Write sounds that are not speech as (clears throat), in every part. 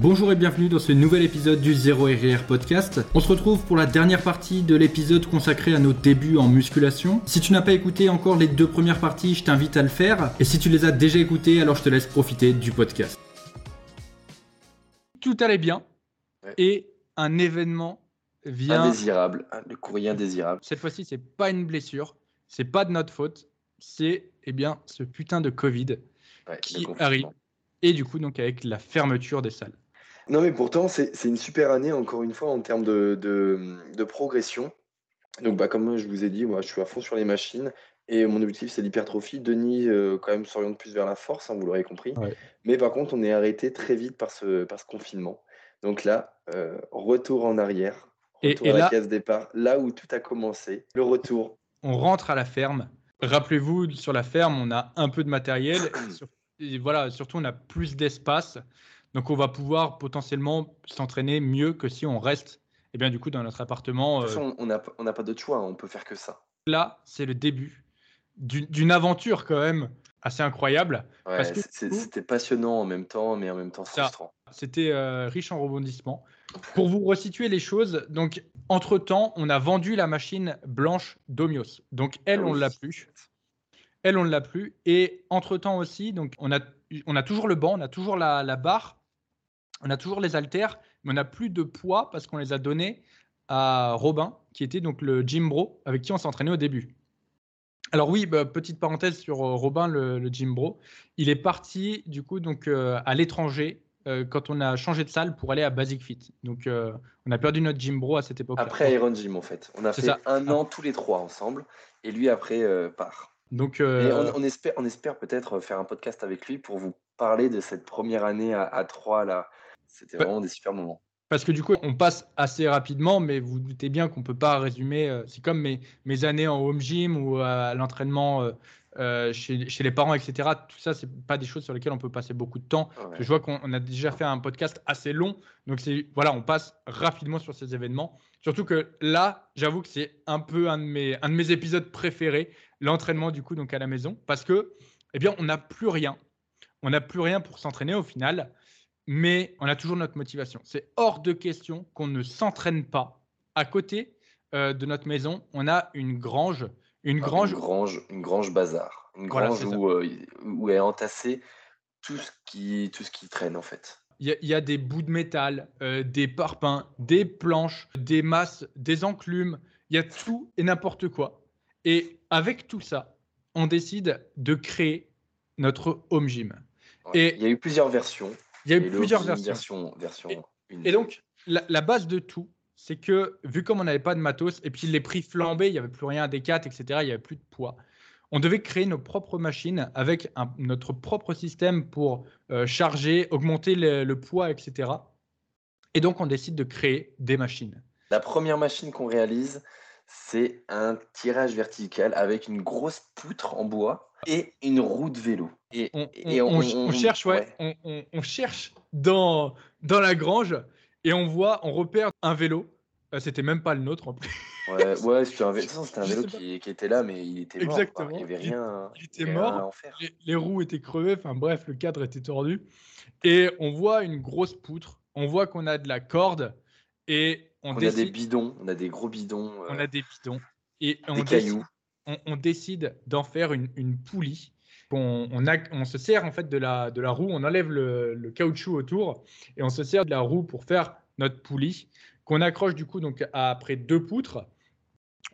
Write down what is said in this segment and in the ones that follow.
Bonjour et bienvenue dans ce nouvel épisode du Zéro RR Podcast. On se retrouve pour la dernière partie de l'épisode consacré à nos débuts en musculation. Si tu n'as pas écouté encore les deux premières parties, je t'invite à le faire. Et si tu les as déjà écoutées, alors je te laisse profiter du podcast. Tout allait bien et un événement vient. Indésirable, le courrier indésirable. Cette fois-ci, c'est pas une blessure, c'est pas de notre faute, c'est eh bien ce putain de Covid Ouais, qui arrive. Et du coup, donc avec la fermeture des salles. Non, mais pourtant, c'est c'est une super année, encore une fois, en termes de, de, de progression. Donc, bah, comme je vous ai dit, moi, je suis à fond sur les machines. Et mon objectif, c'est l'hypertrophie. Denis, euh, quand même, s'oriente plus vers la force, hein, vous l'aurez compris. Ouais. Mais par contre, on est arrêté très vite par ce, par ce confinement. Donc là, euh, retour en arrière, Et- retour et à la là- case départ, là où tout a commencé. Le retour. on rentre à la ferme. Rappelez-vous, sur la ferme, on a un peu de matériel. (clears throat) Sur- et voilà, surtout, on a plus d'espace. Donc, on va pouvoir potentiellement s'entraîner mieux que si on reste, eh bien, du coup, dans notre appartement. De toute euh, façon, on n'a on pas d'autre choix, on peut faire que ça. là, c'est le début d'une aventure quand même assez incroyable. Ouais, c'était passionnant en même temps, mais en même temps frustrant. C'était euh, riche en rebondissements. Pour vous resituer les choses, donc entre-temps, on a vendu la machine blanche d'Omios. Donc elle, on oui. l'a plus. Elle, on ne l'a plus. Et entre-temps aussi, donc on a, on a toujours le banc, on a toujours la, la barre, on a toujours les haltères, mais on n'a plus de poids parce qu'on les a donnés à Robin, qui était donc le gym bro avec qui on s'entraînait au début. Alors oui, bah, petite parenthèse sur euh, Robin, le, le gym bro. Il est parti du coup donc euh, à l'étranger euh, quand on a changé de salle pour aller à Basic Fit. Donc euh, on a perdu notre gym bro à cette époque. Après Iron Gym, en fait. On a fait ça. un an tous les trois ensemble, et lui, après, part. Donc Et on, on espère, on espère peut-être faire un podcast avec lui pour vous parler de cette première année à, à trois, là. C'était vraiment des super moments. Parce que du coup, on passe assez rapidement, mais vous vous doutez bien qu'on ne peut pas résumer. euh, c'est comme mes, mes années en home gym ou à l'entraînement euh, euh, chez, chez les parents, etc. Tout ça, c'est pas des choses sur lesquelles on peut passer beaucoup de temps. Ouais. Je vois qu'on on a déjà fait un podcast assez long, donc voilà, on passe rapidement sur ces événements. Surtout que là, j'avoue que c'est un peu un de mes, un de mes épisodes préférés, l'entraînement du coup donc à la maison, parce que eh bien on n'a plus rien, on n'a plus rien pour s'entraîner au final, mais on a toujours notre motivation. C'est hors de question qu'on ne s'entraîne pas. À côté euh, de notre maison, on a une grange, une grange. Une grange, une grange bazar. Une grange où, euh, où est entassé tout ce, qui, tout ce qui traîne, en fait. Il y, a- il y a des bouts de métal, euh, des parpaings, des planches, des masses, des enclumes. Il y a tout et n'importe quoi. Et avec tout ça, on décide de créer notre home gym. Ouais. Et- Il y a eu plusieurs versions. Il y a eu plusieurs versions. Version, version Et- donc, la, la base de tout, c'est que vu comme on n'avait pas de matos, et puis les prix flambaient, il n'y avait plus rien à des 4, etc., il n'y avait plus de poids, on devait créer nos propres machines avec un- notre propre système pour euh, charger, augmenter le, le poids, etc. Et donc, on décide de créer des machines. La première machine qu'on réalise, c'est un tirage vertical avec une grosse poutre en bois et une roue de vélo. Et, On, et on- on ch- on cherche, ouais, ouais. On, cherche dans, dans la grange et on voit, on repère un vélo. Euh, C'était même pas le nôtre en plus. Ouais, (laughs) ouais, c'était un vélo, un qui, qui était là, mais il était mort. Exactement. Il n'y avait rien, il était mort. à en faire. les, les roues étaient crevées, enfin bref, le cadre était tordu. Et on voit une grosse poutre, on voit qu'on a de la corde et on, On a des décide, bidons, on a des gros bidons, euh, on a des bidons et on des décide, cailloux. on, on décide d'en faire une, une poulie. On, on, a- on se sert en fait de la, de la roue, on enlève le, le caoutchouc autour et on se sert de la roue pour faire notre poulie qu'on accroche du coup donc à- après deux poutres.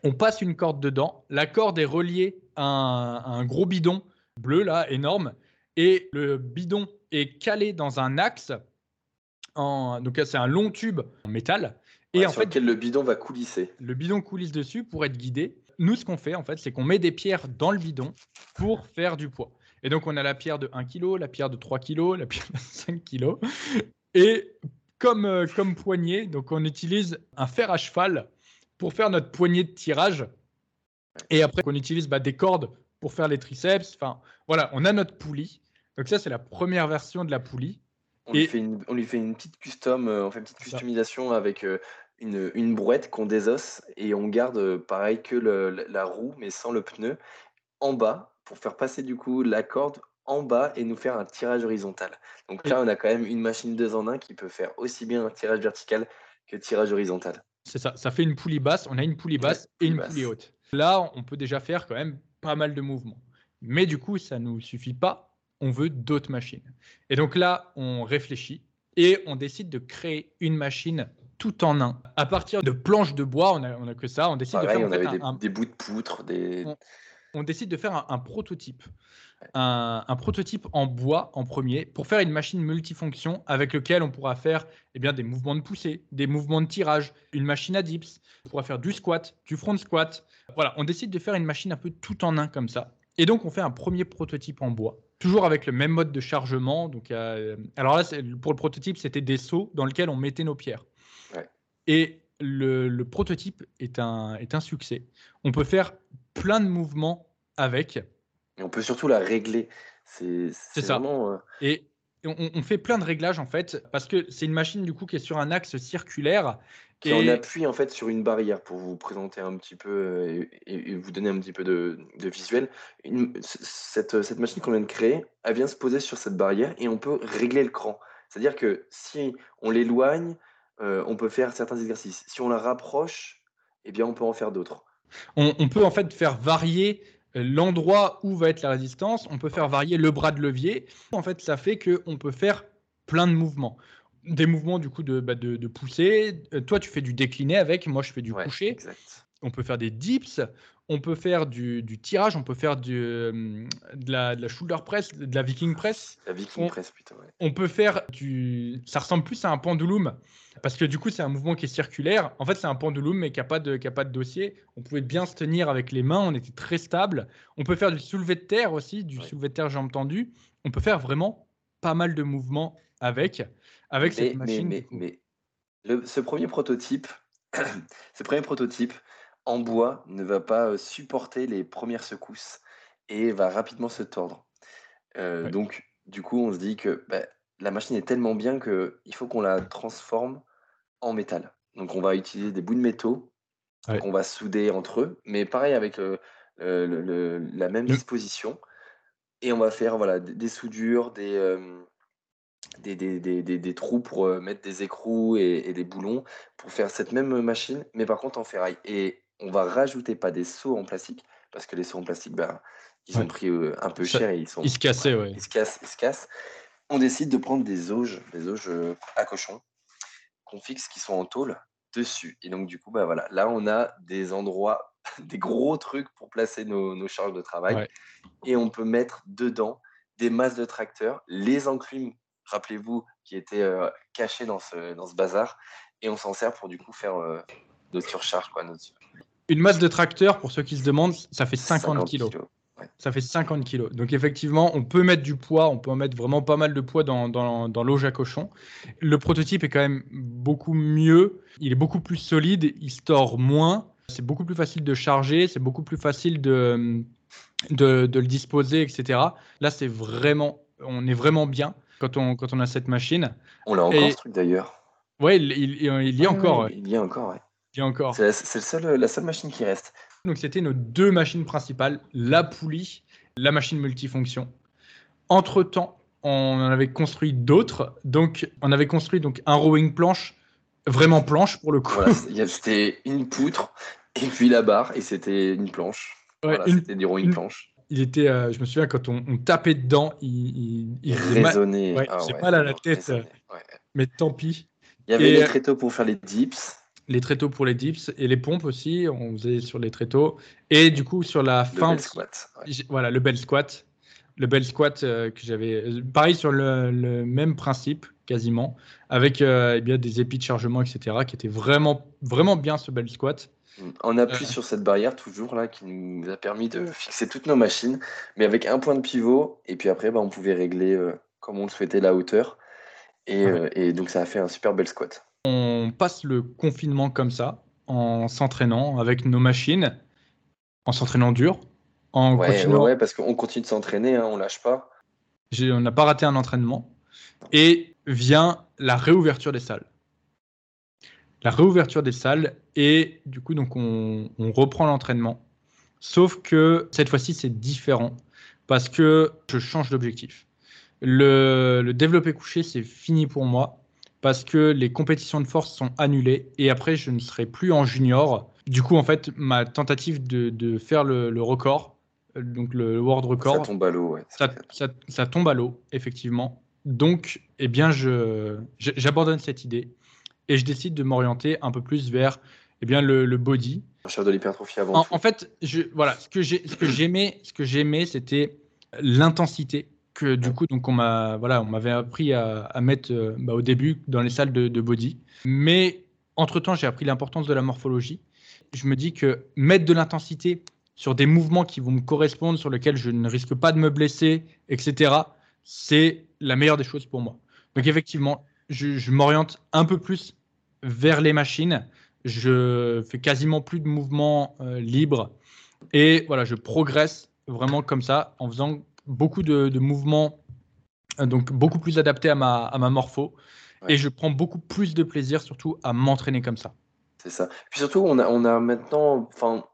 On passe une corde dedans. La corde est reliée à un, à un gros bidon bleu là, énorme, et le bidon est calé dans un axe. En, donc c'est un long tube en métal. Et Ouais, en sur fait, lequel le bidon va coulisser. le bidon coulisse dessus pour être guidé. Nous, ce qu'on fait, en fait, c'est qu'on met des pierres dans le bidon pour faire du poids. Et donc, on a la pierre de 1 kg, la pierre de 3 kg, la pierre de 5 kg. Et comme, euh, comme poignée, donc on utilise un fer à cheval pour faire notre poignée de tirage. Et après, on utilise bah, des cordes pour faire les triceps. Enfin, voilà, on a notre poulie. Donc ça, c'est la première version de la poulie. On, lui fait une, on lui fait une petite custom, euh, on fait une petite customisation avec euh, une, une brouette qu'on désosse et on garde euh, pareil que le- la- la roue mais sans le pneu en bas pour faire passer du coup la corde en bas et nous faire un tirage horizontal. Donc là, on a quand même une machine 2 en 1 qui peut faire aussi bien un tirage vertical que tirage horizontal. C'est ça, ça fait une poulie basse, on a une poulie basse et une poulie haute. Là, on peut déjà faire quand même pas mal de mouvements. Mais du coup, ça ne nous suffit pas, on veut d'autres machines. Et donc là, on réfléchit et on décide de créer une machine tout en un. À partir de planches de bois, on n'a on a que ça, on décide de faire on avait des, bouts de poutre, des... On, décide de faire un, prototype. Un, prototype en bois en premier pour faire une machine multifonction avec lequel on pourra faire eh bien, des mouvements de poussée, des mouvements de tirage, une machine à dips, on pourra faire du squat, du front squat. Voilà, on décide de faire une machine un peu tout en un comme ça. Et donc on fait un premier prototype en bois toujours avec le même mode de chargement. Donc, euh, alors là, pour le prototype, c'était des seaux dans lesquels on mettait nos pierres. Et le, prototype est un, est un succès. On peut faire plein de mouvements avec. Et on peut surtout la régler. C'est ça. Vraiment, euh, Et on, fait plein de réglages en fait, parce que c'est une machine du coup qui est sur un axe circulaire. Qui et... appuie en fait sur une barrière pour vous présenter un petit peu euh, et, vous donner un petit peu de, visuel. cette, cette, machine qu'on vient de créer, elle vient se poser sur cette barrière et on peut régler le cran. C'est-à-dire que si on l'éloigne, euh, on peut faire certains exercices. Si on la rapproche, eh bien on peut en faire d'autres. On, peut en fait faire varier l'endroit où va être la résistance, on peut faire varier le bras de levier. En fait, ça fait qu'on peut faire plein de mouvements. Des mouvements du coup de, bah, de, pousser. Euh, toi, tu fais du décliné avec, moi je fais du coucher. On peut faire des dips, on peut faire du, tirage, on peut faire du, euh, de, la, shoulder press, de la viking press. La viking press, putain, On peut faire du. Ça ressemble plus à un pendulum parce que du coup, c'est un mouvement qui est circulaire. En fait, c'est un pendulum, mais qui n'a pas, de, pas de dossier. On pouvait bien se tenir avec les mains, on était très stable. On peut faire du soulevé de terre aussi, du soulevé de terre jambes tendues. On peut faire vraiment pas mal de mouvements avec, avec cette machine. Mais, mais, ce premier prototype, (clears throat) ce premier prototype en bois ne va pas euh, supporter les premières secousses et va rapidement se tordre. Euh, donc, du coup, on se dit que bah, la machine est tellement bien qu'il faut qu'on la transforme en métal. Donc on va utiliser des bouts de métaux qu'on va souder entre eux, mais pareil avec la même disposition. Et on va faire voilà, des, soudures, des, des, trous pour mettre des écrous et, des boulons pour faire cette même machine, mais par contre en ferraille. Et on va rajouter pas des seaux en plastique, parce que les seaux en plastique, ben, ils ont pris un peu cher et ils sont. Ils se cassaient, Ils se cassent, ils se cassent on décide de prendre des auges, des auges euh, à cochon, qu'on fixe, qui sont en tôle, dessus. Et donc, du coup, voilà, là, on a des endroits, (laughs) des gros trucs pour placer nos, charges de travail. Et on peut mettre dedans des masses de tracteurs, les enclumes, rappelez-vous, qui étaient euh, cachés dans ce, dans ce bazar. Et on s'en sert pour, du coup, faire euh, notre surcharge. Quoi, Une masse de tracteurs, pour ceux qui se demandent, ça fait 50, kilos. Ça fait 50 kilos. Donc effectivement, on peut mettre du poids, on peut en mettre vraiment pas mal de poids dans, dans, dans l'auge à cochon. Le prototype est quand même beaucoup mieux, il est beaucoup plus solide, il store moins, c'est beaucoup plus facile de charger, c'est beaucoup plus facile de, de, le disposer, etc. Là, c'est vraiment, on est vraiment bien quand on, quand on a cette machine. On l'a encore ce truc d'ailleurs. Ouais, il, il, il, y a encore. Il y a encore, ouais. Il encore. C'est la, la seule machine qui reste. Donc c'était nos deux machines principales, la poulie, la machine multifonction. Entre-temps, on en avait construit d'autres. Donc on avait construit donc un rowing planche, vraiment planche pour le coup. c'était une poutre et puis la barre et c'était une planche. c'était du rowing planche. Il était, euh, je me souviens quand on, tapait dedans, il, il, résonnait. Mal, ah mal à la tête, mais tant pis. Il y avait les tréteaux pour faire les dips les tréteaux pour les dips et les pompes aussi, on faisait sur les tréteaux. Et du coup, sur la le fin. Bel squat. Voilà, le bel squat. Le bel squat euh, que j'avais. Euh, pareil sur le, même principe, quasiment, avec euh, eh bien, des épis de chargement, etc., qui étaient vraiment, vraiment bien ce bel squat. On appuie sur cette barrière toujours là qui nous a permis de fixer toutes nos machines, mais avec un point de pivot. Et puis après, bah, on pouvait régler comme on le souhaitait la hauteur. Et, et donc ça a fait un super bel squat. On passe le confinement comme ça, en s'entraînant avec nos machines, en s'entraînant dur, en ouais, parce qu'on continue de s'entraîner, hein, on lâche pas. On n'a pas raté un entraînement. Et vient la réouverture des salles. La réouverture des salles et du coup donc on, on reprend l'entraînement. Sauf que cette fois-ci c'est différent parce que je change d'objectif. Le, le développé couché, c'est fini pour moi parce que les compétitions de force sont annulées et après, je ne serai plus en junior. Du coup, en fait, ma tentative de, faire le, record, donc le world record, ça tombe à l'eau. Ça, tombe à l'eau, effectivement. Donc, eh bien, j'abandonne cette idée et je décide de m'orienter un peu plus vers eh bien, le, body. Chef de l'hypertrophie avant. En, en, fait, je, voilà, ce que j'aimais, ce que j'aimais, c'était l'intensité que du coup, donc on m'a, voilà, on m'avait appris à, mettre euh, bah, au début dans les salles de, body. Mais entre temps, j'ai appris l'importance de la morphologie. Je me dis que mettre de l'intensité sur des mouvements qui vont me correspondre, sur lesquels je ne risque pas de me blesser, etc., c'est la meilleure des choses pour moi. Donc effectivement, je, m'oriente un peu plus vers les machines. Je fais quasiment plus de mouvements euh, libres et voilà, je progresse vraiment comme ça en faisant beaucoup de, mouvements, euh, donc beaucoup plus adaptés à ma, à ma morpho. Et je prends beaucoup plus de plaisir, surtout, à m'entraîner comme ça. C'est ça. Puis surtout, on a, on a maintenant, enfin,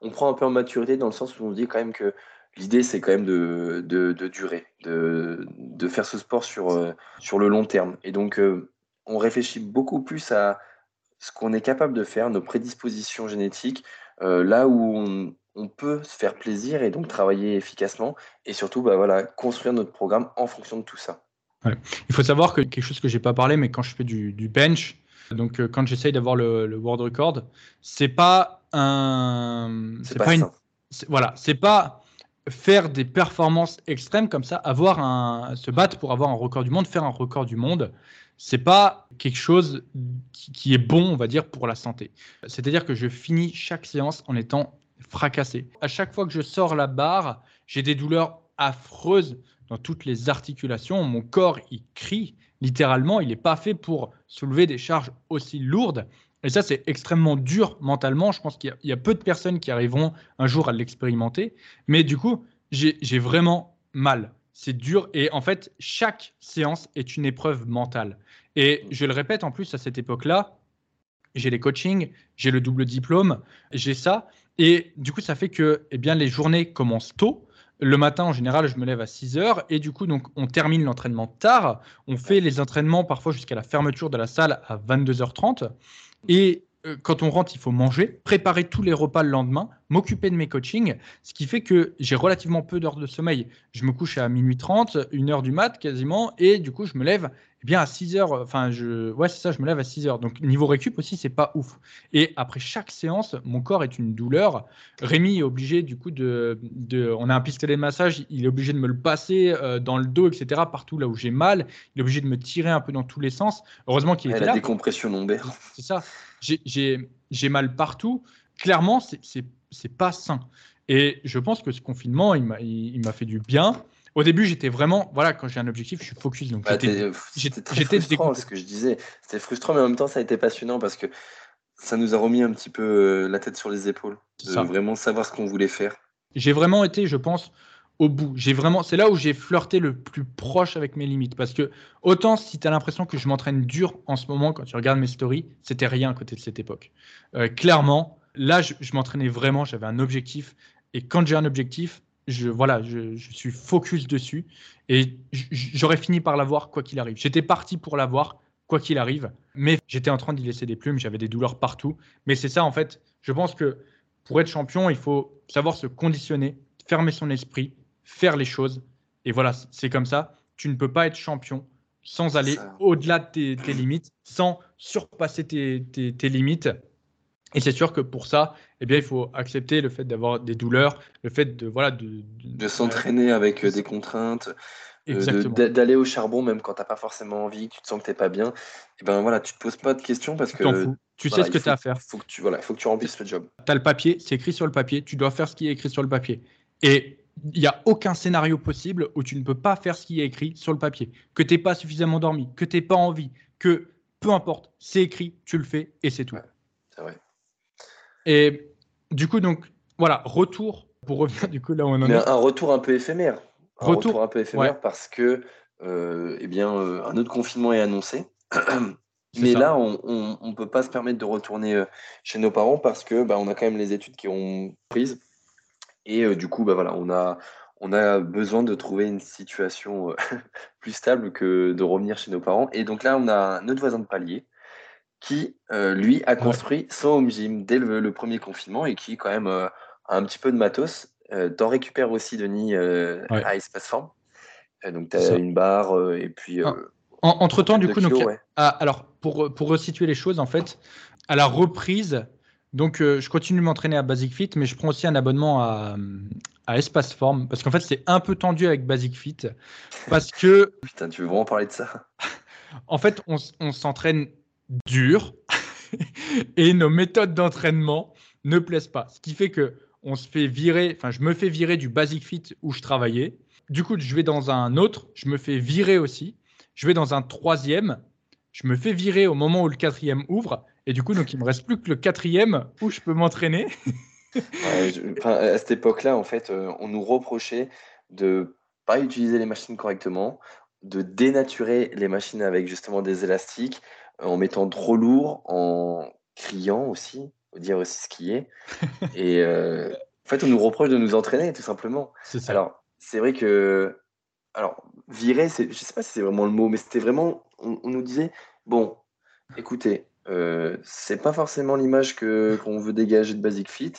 on prend un peu en maturité dans le sens où on dit quand même que l'idée, c'est quand même de, de, de durer, de, de, faire ce sport sur, euh, sur le long terme. Et donc, euh, on réfléchit beaucoup plus à ce qu'on est capable de faire, nos prédispositions génétiques, là où on, on peut se faire plaisir et donc travailler efficacement et surtout bah, voilà, construire notre programme en fonction de tout ça. Il faut savoir que quelque chose que j'ai pas parlé, mais quand je fais du, bench, donc euh, quand j'essaye d'avoir le, world record, c'est pas un, c'est pas, une, voilà, c'est pas faire des performances extrêmes comme ça, avoir un, se battre pour avoir un record du monde, faire un record du monde, c'est pas quelque chose qui est bon, on va dire, pour la santé. C'est-à-dire que je finis chaque séance en étant fracassé. À chaque fois que je sors la barre, j'ai des douleurs affreuses dans toutes les articulations. Mon corps, il crie littéralement. Il n'est pas fait pour soulever des charges aussi lourdes. Et ça, c'est extrêmement dur mentalement. Je pense qu'il y, a peu de personnes qui arriveront un jour à l'expérimenter. Mais du coup, j'ai vraiment mal. C'est dur. Et en fait, chaque séance est une épreuve mentale. Et je le répète en plus à cette époque-là, j'ai les coachings, j'ai le double diplôme, j'ai ça. Et du coup, ça fait que eh bien, les journées commencent tôt. Le matin, en général, je me lève à 6 heures et du coup, donc, on termine l'entraînement tard. On fait les entraînements parfois jusqu'à la fermeture de la salle à 22h30. Et quand on rentre, il faut manger, préparer tous les repas le lendemain, m'occuper de mes coachings, ce qui fait que j'ai relativement peu d'heures de sommeil. Je me couche à minuit 30, 1 heure du mat quasiment, et du coup, je me lève eh bien à 6 heures, enfin, je, ouais, c'est ça, je me lève à 6 heures. Donc, niveau récup aussi, c'est pas ouf. Et après chaque séance, mon corps est une douleur. Rémi est obligé, du coup, de, de on a un pistolet de massage, il est obligé de me le passer euh, dans le dos, etc., partout là où j'ai mal. Il est obligé de me tirer un peu dans tous les sens. Heureusement qu'il est là. La décompression lombaire. C'est ça. J'ai mal partout. Clairement, c'est pas sain. Et je pense que ce confinement, il m'a fait du bien. Au début, j'étais vraiment, voilà, quand j'ai un objectif, je suis focus. Donc, bah, j'étais frustrant, ce que je disais. C'était frustrant, mais en même temps, ça a été passionnant parce que ça nous a remis un petit peu euh, la tête sur les épaules, de vraiment savoir ce qu'on voulait faire. J'ai vraiment été, je pense, au bout. J'ai vraiment, c'est là où j'ai flirté le plus proche avec mes limites. Parce que autant si tu as l'impression que je m'entraîne dur en ce moment, quand tu regardes mes stories, c'était rien à côté de cette époque. Euh, clairement, là, je m'entraînais vraiment, j'avais un objectif. Et quand j'ai un objectif, je, voilà, je, suis focus dessus et j'aurais fini par l'avoir quoi qu'il arrive. J'étais parti pour l'avoir quoi qu'il arrive, mais j'étais en train d'y laisser des plumes, j'avais des douleurs partout. Mais c'est ça, en fait, je pense que pour être champion, il faut savoir se conditionner, fermer son esprit, faire les choses. Et voilà, c'est comme ça. Tu ne peux pas être champion sans aller au-delà de tes, limites, sans surpasser tes limites et c'est sûr que pour ça, eh bien, il faut accepter le fait d'avoir des douleurs, le fait de voilà de, de, s'entraîner avec euh, des contraintes, euh, d'aller au charbon même quand tu n'as pas forcément envie, tu te sens que tu n'es pas bien. Et eh ben voilà, tu te poses pas de questions parce que tu sais ce que tu as à faire. Faut que tu voilà, faut que tu remplisses le job. Tu as le papier, c'est écrit sur le papier, tu dois faire ce qui est écrit sur le papier. Et il n'y a aucun scénario possible où tu ne peux pas faire ce qui est écrit sur le papier. Que tu n'es pas suffisamment dormi, que tu n'es pas envie, que peu importe, c'est écrit, tu le fais et c'est tout. c'est vrai. Et du coup, donc, voilà, retour, pour revenir du coup là où on en est. Un retour un peu éphémère. Un retour, un peu éphémère parce que, euh, eh bien, euh, un autre confinement est annoncé. (clears throat) Mais là, on ne peut pas se permettre de retourner euh, chez nos parents parce que bah, on a quand même les études qui ont prises. Et du coup, bah, voilà, on a, on a besoin de trouver une situation (laughs) plus stable que de revenir chez nos parents. Et donc là, on a notre voisin de palier qui, lui, a construit son home gym dès le, premier confinement et qui, quand même, a un petit peu de matos. T'en récupères aussi, Denis, à Espace Form. donc, tu as une barre et puis. entre temps, du coup, donc, ah, alors pour, pour resituer les choses, en fait, à la reprise, donc, je continue de m'entraîner à Basic Fit, mais je prends aussi un abonnement à, à Espace Form parce qu'en fait, c'est un peu tendu avec Basic Fit parce que. (laughs) Putain, tu veux vraiment parler de ça? En fait, on, on s'entraîne dur (laughs) et nos méthodes d'entraînement ne plaisent pas. Ce qui fait que on se fait virer, enfin, je me fais virer du Basic Fit où je travaillais. Du coup, je vais dans un autre, je me fais virer aussi. Je vais dans un troisième, je me fais virer au moment où le quatrième ouvre. Et du coup, donc, il me reste plus que le quatrième où je peux m'entraîner. (laughs) à cette époque-là, en fait, euh, on nous reprochait de pas utiliser les machines correctement, de dénaturer les machines avec justement des élastiques, en mettant trop lourd, en criant aussi, dire aussi ce qui est. (laughs) Et euh, en fait, on nous reproche de nous entraîner, tout simplement. Alors, c'est vrai que, alors, virer, je sais pas si c'est vraiment le mot, mais c'était vraiment, on, nous disait, bon, écoutez, euh, c'est pas forcément l'image que qu'on veut dégager de Basic Fit.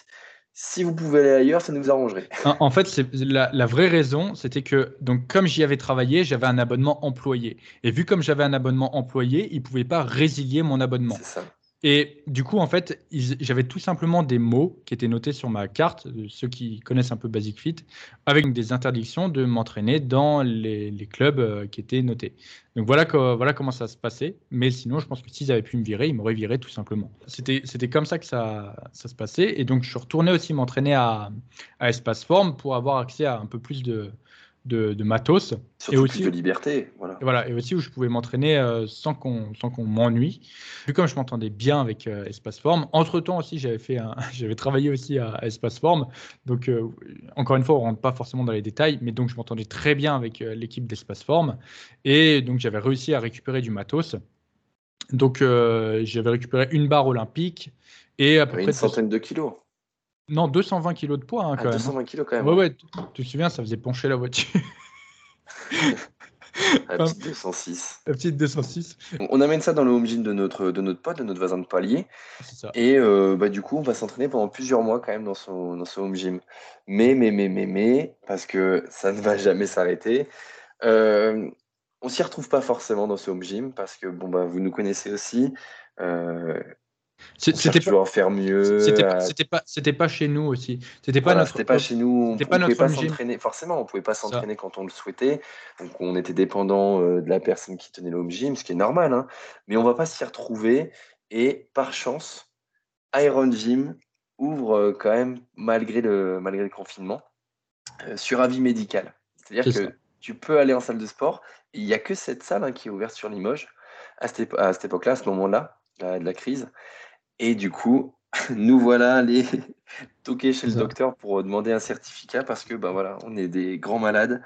Si vous pouvez aller ailleurs, ça nous arrangerait. En, fait, c'est la, la, vraie raison, c'était que donc comme j'y avais travaillé, j'avais un abonnement employé. Et vu comme j'avais un abonnement employé, ils pouvaient pas résilier mon abonnement. C'est ça. Et du coup, en fait, j'avais tout simplement des mots qui étaient notés sur ma carte, ceux qui connaissent un peu Basic Fit, avec des interdictions de m'entraîner dans les, clubs euh, qui étaient notés. Donc voilà, comment ça se passait. Mais sinon, je pense que s'ils avaient pu me virer, ils m'auraient viré tout simplement. C'était comme ça que ça, se passait. Et donc, je suis retourné aussi m'entraîner à, à Espace Form pour avoir accès à un peu plus de, de, matos. et aussi, de liberté. Voilà. Et, voilà, et aussi où je pouvais m'entraîner euh, sans qu'on qu'on m'ennuie. Vu comme je m'entendais bien avec euh, Espace Form. Entre temps aussi, j'avais fait (laughs) j'avais travaillé aussi à, Espace Form. Donc, euh, encore une fois, on rentre pas forcément dans les détails, mais donc je m'entendais très bien avec l'équipe d'Espace Form. Et donc, j'avais réussi à récupérer du matos. Donc, j'avais récupéré une barre olympique et à peu près une centaine de kilos. Non, 220 kilos de poids hein, quand ah, 220 kilos quand même. Ouais, ouais, tu te souviens, ça faisait pencher la voiture. (laughs) la petite 206. La petite 206. On amène ça dans le home gym de notre, de notre pote, de notre voisin de palier. Ça. Et euh, bah, du coup, on va s'entraîner pendant plusieurs mois quand même dans son, dans son home gym. Mais, mais, mais, mais, mais, parce que ça ne va jamais s'arrêter. Euh, on s'y retrouve pas forcément dans ce home gym parce que bon, bah, vous nous connaissez aussi. Euh, c'était pas faire mieux. C'était pas, c'était pas chez nous aussi. C'était pas notre. C'était pas chez nous. On, pas pouvait pas s'entraîner. Forcément, on pouvait pas s'entraîner quand on le souhaitait. Donc on était dépendant euh, de la personne qui tenait le home gym, ce qui est normal. Hein. Mais on va pas s'y retrouver. Et par chance, Iron Gym ouvre euh, quand même malgré le malgré le confinement euh, sur avis médical. C'est-à-dire que tu peux aller en salle de sport. Il n'y a que cette salle hein, qui est ouverte sur Limoges à cette, à cette époque-là, à ce moment-là, de la crise. Et du coup, (laughs) nous voilà allés (laughs) toquer chez le docteur pour demander un certificat parce que ben voilà, on est des grands malades.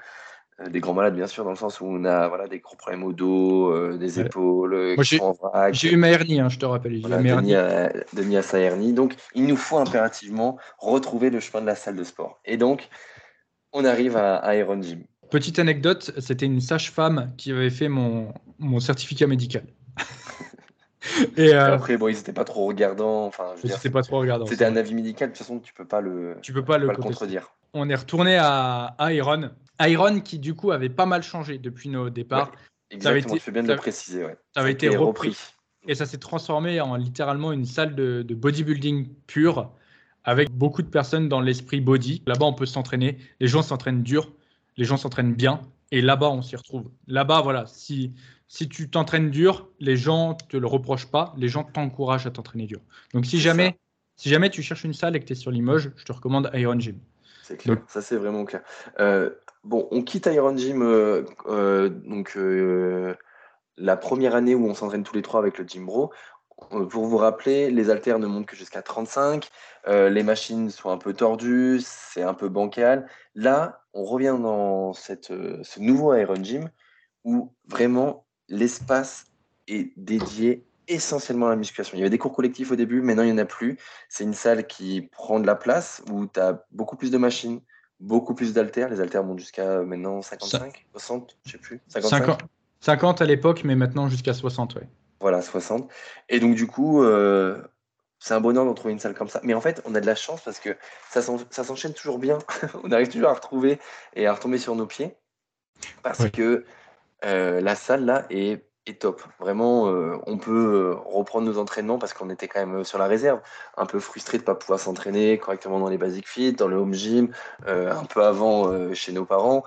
Euh, des grands malades, bien sûr, dans le sens où on a voilà, des gros problèmes au dos, euh, des épaules. J'ai eu ma hernie, hein, je te rappelle. Voilà, Denis, a, Denis a sa hernie. Donc, il nous faut impérativement retrouver le chemin de la salle de sport. Et donc, on arrive à, Iron Gym. Petite anecdote, c'était une sage-femme qui avait fait mon, mon certificat médical. Et euh, Après, bon, ils n'étaient pas trop regardants. Enfin, c'était pas trop regardant. C'était un avis médical. De toute façon, tu peux pas le. Tu peux pas, le, contredire. On est retourné à, Iron. Iron qui du coup avait pas mal changé depuis nos départs. exactement. tu fais bien de le préciser. Ouais. Ça avait été repris. Et ça s'est transformé en littéralement une salle de, de bodybuilding pure avec beaucoup de personnes dans l'esprit body. Là-bas, on peut s'entraîner. Les gens s'entraînent dur. Les gens s'entraînent bien. Et là-bas, on s'y retrouve. Là-bas, voilà, si si tu t'entraînes dur, les gens te le reprochent pas, les gens t'encouragent à t'entraîner dur. Donc si jamais, si jamais tu cherches une salle et que tu es sur Limoges, je te recommande Iron Gym. C'est clair, ça c'est vraiment clair. Euh, bon, on quitte Iron Gym euh, euh, donc la première année où on s'entraîne tous les trois avec le Gym Bro. Pour vous rappeler, les haltères ne montent que jusqu'à 35, les machines sont un peu tordues, c'est un peu bancal. Là, on revient dans cette, ce nouveau Iron Gym où vraiment l'espace est dédié essentiellement à la musculation. Il y avait des cours collectifs au début, maintenant il n'y en a plus. C'est une salle qui prend de la place, où tu as beaucoup plus de machines, beaucoup plus d'haltères. Les haltères montent jusqu'à maintenant 55, 60, je sais plus. 55. 50, à l'époque, mais maintenant jusqu'à 60, ouais. Voilà, 60. Et donc, du coup, euh, c'est un bonheur de trouver une salle comme ça. Mais en fait, on a de la chance parce que ça s'enchaîne toujours bien. (laughs) on arrive toujours à retrouver et à retomber sur nos pieds. Parce que euh, la salle là est, top. Vraiment, euh, on peut reprendre nos entraînements parce qu'on était quand même sur la réserve. Un peu frustré de ne pas pouvoir s'entraîner correctement dans les basic fit, dans le home gym, un peu avant chez nos parents.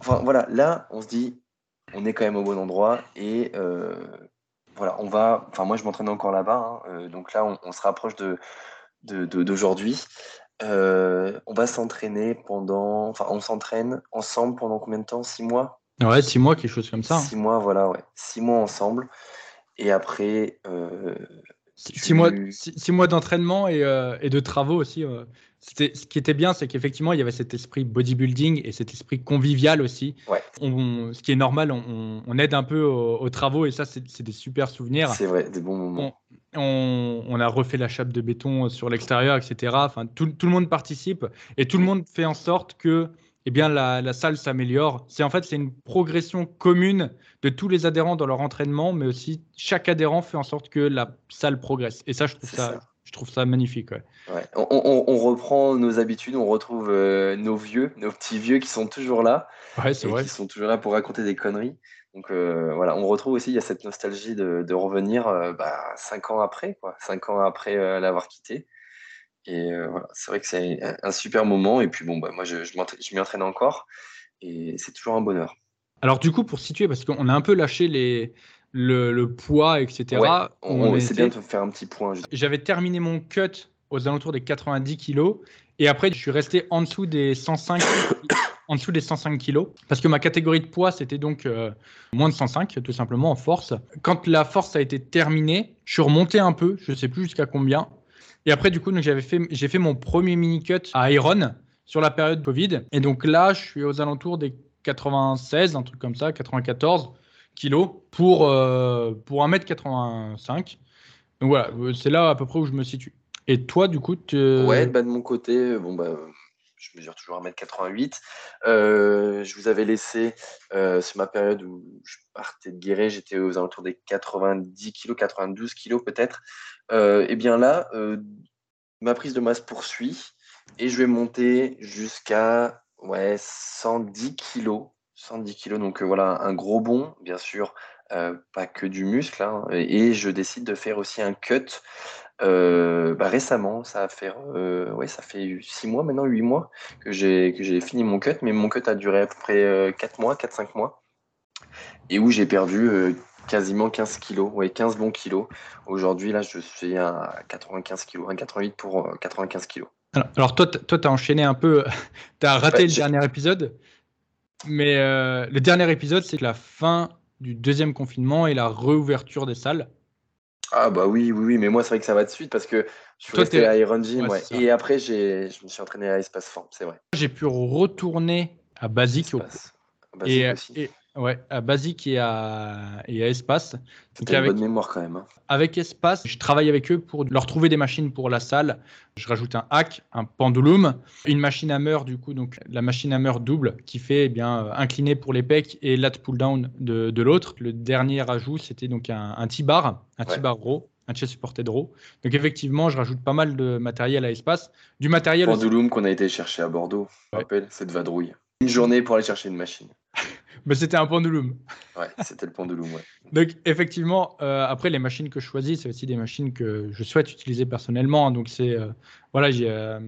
Enfin voilà, là, on se dit, on est quand même au bon endroit et voilà, on va. Enfin, moi, je m'entraîne encore là-bas, hein, euh, donc là, on, se rapproche de d'aujourd'hui. Euh, on va s'entraîner pendant. Enfin, on s'entraîne ensemble pendant combien de temps? Six mois? Ouais, six mois, quelque chose comme ça. Hein. Six mois, voilà, ouais. Six mois ensemble. Et après. Euh, six, mois, six, mois d'entraînement et, et, de travaux aussi ce qui était bien, c'est qu'effectivement, il y avait cet esprit bodybuilding et cet esprit convivial aussi. ce qui est normal, on, aide un peu aux, travaux et ça, c'est des super souvenirs. C'est vrai, des bons moments. On, a refait la chape de béton sur l'extérieur, etc. Enfin, tout, le monde participe et tout le monde fait en sorte que eh bien, la, salle s'améliore. C'est en fait c'est une progression commune de tous les adhérents dans leur entraînement, mais aussi chaque adhérent fait en sorte que la salle progresse. Et ça, je trouve ça, je trouve ça magnifique. On, reprend nos habitudes, on retrouve euh, nos vieux, nos petits vieux qui sont toujours là. Ouais, c'est vrai. Qui sont toujours là pour raconter des conneries. Donc euh, voilà, on retrouve aussi, il y a cette nostalgie de, revenir euh, bah, cinq ans après, quoi, cinq ans après l'avoir quitté. Et voilà, c'est vrai que c'est un, super moment. Et puis bon, bah, moi, je, je m'y entraîne encore. Et c'est toujours un bonheur. Alors du coup, pour situer, parce qu'on a un peu lâché les, le, poids, etc. on, c'est bien de faire un petit point. J'avais terminé mon cut aux alentours des 90 kilos. Et après, je suis resté en dessous des 105, en dessous des 105 kilos. Parce que ma catégorie de poids, c'était donc euh, moins de 105, tout simplement, en force. Quand la force a été terminée, je suis remonté un peu, je ne sais plus jusqu'à combien. Et après, du coup, j'avais fait, j'ai fait mon premier mini-cut à Iron sur la période Covid. Et donc là, je suis aux alentours des 96, un truc comme ça, 94 kilos pour, euh, pour 1m85. Donc voilà, euh, c'est là à peu près où je me situe. Et toi, du coup, Ouais, bah, de mon côté, bon, bah, je mesure toujours 1m88. Euh, je vous avais laissé, euh, c'est ma période où je partais de Guéret, j'étais aux alentours des 90 kg, 92 kg peut-être. et eh bien là, ma prise de masse poursuit et je vais monter jusqu'à ouais, 110 kg 110 kilos, donc euh, voilà, un gros bond, bien sûr, euh, pas que du muscle. Hein, et, je décide de faire aussi un cut euh, bah, récemment. Ça, a fait, ouais, ça fait 6 mois maintenant, 8 mois que j'ai, que j'ai fini mon cut, mais mon cut a duré à peu près 4 mois, 4-5 mois, et où j'ai perdu quasiment 15 kilos, ouais, 15 bons kilos. Aujourd'hui, là, je suis à 95 kilos, 88 pour 95 kilos. Alors, toi, tu as enchaîné un peu, (laughs) tu as raté le dernier épisode. Mais euh, le dernier épisode, c'est la fin du deuxième confinement et la réouverture des salles. Ah bah oui, oui, oui, mais moi c'est vrai que ça va de suite parce que je suis resté à Iron Gym et après je me suis entraîné à Espace Form, c'est vrai. J'ai pu retourner à et, aussi. Ouais, à Basic et à, et à Espace. C'est une bonne mémoire quand même. Hein. Avec Espace, je travaille avec eux pour leur trouver des machines pour la salle. Je rajoute un hack, un pendulum, une machine hammer du coup, donc la machine hammer double qui fait eh bien incliner pour les pecs et lat pull down de, de l'autre. Le dernier ajout, c'était donc un, un T-bar, un T-bar raw un chest supported raw. Donc effectivement, je rajoute pas mal de matériel à espace. Du matériel. Pendulum qu'on a été chercher à Bordeaux, je rappelle, cette vadrouille. Une journée pour aller chercher une machine. (laughs) Mais c'était un pendulum. Ouais, c'était le pendulum, ouais. (laughs) Donc, effectivement, euh, après, les machines que je choisis, c'est aussi des machines que je souhaite utiliser personnellement. Donc, c'est. Euh, voilà, euh,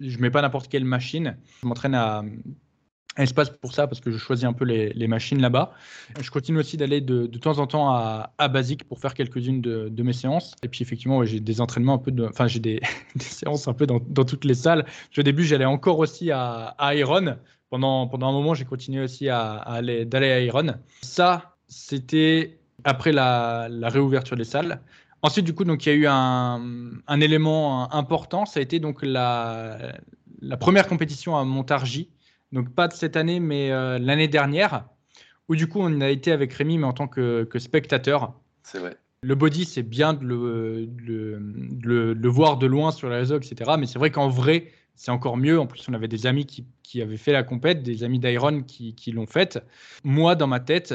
je mets pas n'importe quelle machine. Je m'entraîne à, espace pour ça parce que je choisis un peu les, machines là-bas. Je continue aussi d'aller de, temps en temps à, à Basic pour faire quelques-unes de, mes séances. Et puis effectivement, j'ai des entraînements un peu, de, enfin j'ai des, (laughs) séances un peu dans, toutes les salles. Au début, j'allais encore aussi à, à Iron pendant, pendant un moment, j'ai continué aussi à, aller, d'aller à Iron. Ça, c'était après la, réouverture des salles. Ensuite, du coup, donc, il y a eu un, élément important. Ça a été donc la, la première compétition à Montargis. Donc, pas de cette année, mais euh, l'année dernière, où du coup, on a été avec Rémi, mais en tant que, spectateur. C'est vrai. Le body, c'est bien de le, de le, voir de loin sur les réseaux, etc. Mais c'est vrai qu'en vrai, c'est encore mieux. En plus, on avait des amis qui, avaient fait la compète, des amis d'Iron qui, l'ont faite. Moi, dans ma tête,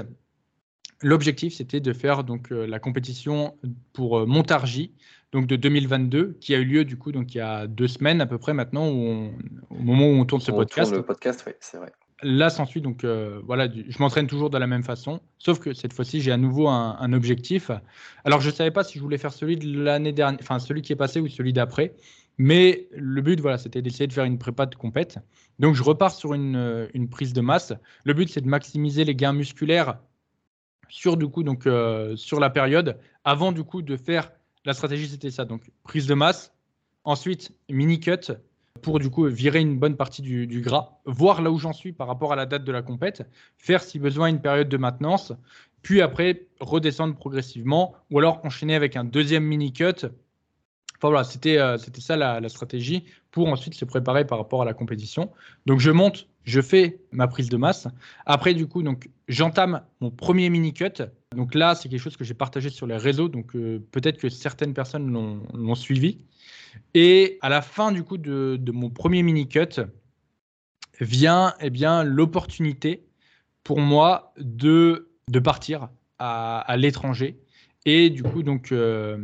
l'objectif, c'était de faire donc euh, la compétition pour euh, Montargis, donc de 2022, qui a eu lieu du coup donc il y a deux semaines à peu près maintenant, au moment où on tourne ce podcast. le podcast, oui, c'est vrai. Là, s'ensuit donc euh, voilà, je m'entraîne toujours de la même façon, sauf que cette fois-ci, j'ai à nouveau un, objectif. Alors, je ne savais pas si je voulais faire celui de l'année dernière, enfin celui qui est passé ou celui d'après, mais le but, voilà, c'était d'essayer de faire une prépa de compète. Donc, je repars sur une, une prise de masse. Le but, c'est de maximiser les gains musculaires sur du coup donc euh, sur la période avant du coup de faire la stratégie, c'était ça. Donc prise de masse, ensuite mini cut pour du coup virer une bonne partie du, gras, voir là où j'en suis par rapport à la date de la compète, faire si besoin une période de maintenance, puis après redescendre progressivement, ou alors enchaîner avec un deuxième mini cut. Enfin voilà, c'était euh, ça la, stratégie pour ensuite se préparer par rapport à la compétition. Donc je monte, je fais ma prise de masse. Après du coup j'entame mon premier mini cut. Donc là c'est quelque chose que j'ai partagé sur les réseaux, donc euh, peut-être que certaines personnes l'ont suivi. Et à la fin du coup de, mon premier mini cut vient eh bien l'opportunité pour moi de partir à, l'étranger et du coup donc euh,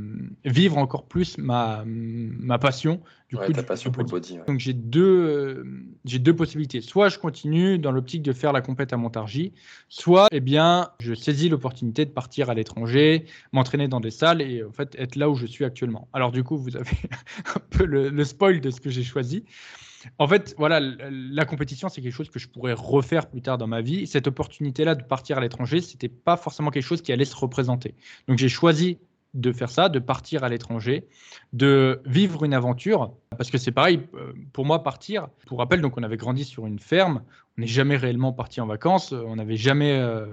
vivre encore plus ma, ma passion. Du coup ta passion pour le body donc j'ai deux j'ai deux possibilités. Soit je continue dans l'optique de faire la compète à Montargis soit eh bien je saisis l'opportunité de partir à l'étranger m'entraîner dans des salles et en fait être là où je suis actuellement. Alors du coup vous avez (laughs) un peu le spoil de ce que j'ai choisi en fait, voilà, la compétition, c'est quelque chose que je pourrais refaire plus tard dans ma vie. Cette opportunité-là de partir à l'étranger, c'était pas forcément quelque chose qui allait se représenter. Donc j'ai choisi de faire ça, de partir à l'étranger, de vivre une aventure, parce que c'est pareil, euh, pour moi, partir, pour rappel, donc on avait grandi sur une ferme, on n'est jamais réellement parti en vacances, on n'avait jamais, euh,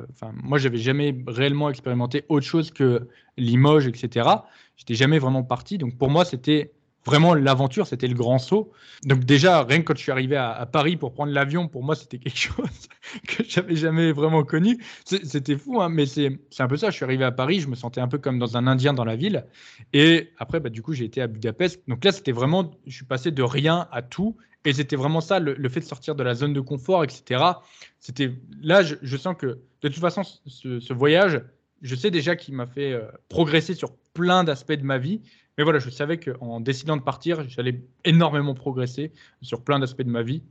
moi, j'avais jamais réellement expérimenté autre chose que Limoges, etc. J'étais jamais vraiment parti, donc pour moi, c'était vraiment l'aventure, c'était le grand saut. Donc déjà, rien que quand je suis arrivé à, Paris pour prendre l'avion, pour moi, c'était quelque (laughs) chose que j'avais jamais vraiment connu. C'était fou, hein, mais c'est un peu ça. Je suis arrivé à Paris, je me sentais un peu comme dans un Indien dans la ville. Et après, bah, du coup, j'ai été à Budapest. Donc là, c'était vraiment, je suis passé de rien à tout. Et c'était vraiment ça, le, fait de sortir de la zone de confort, etc. C'était là, je, sens que de toute façon, ce, voyage, je sais déjà qu'il m'a fait euh, progresser sur plein d'aspects de ma vie. Mais voilà, je savais qu'en décidant de partir, j'allais énormément progresser sur plein d'aspects de ma vie.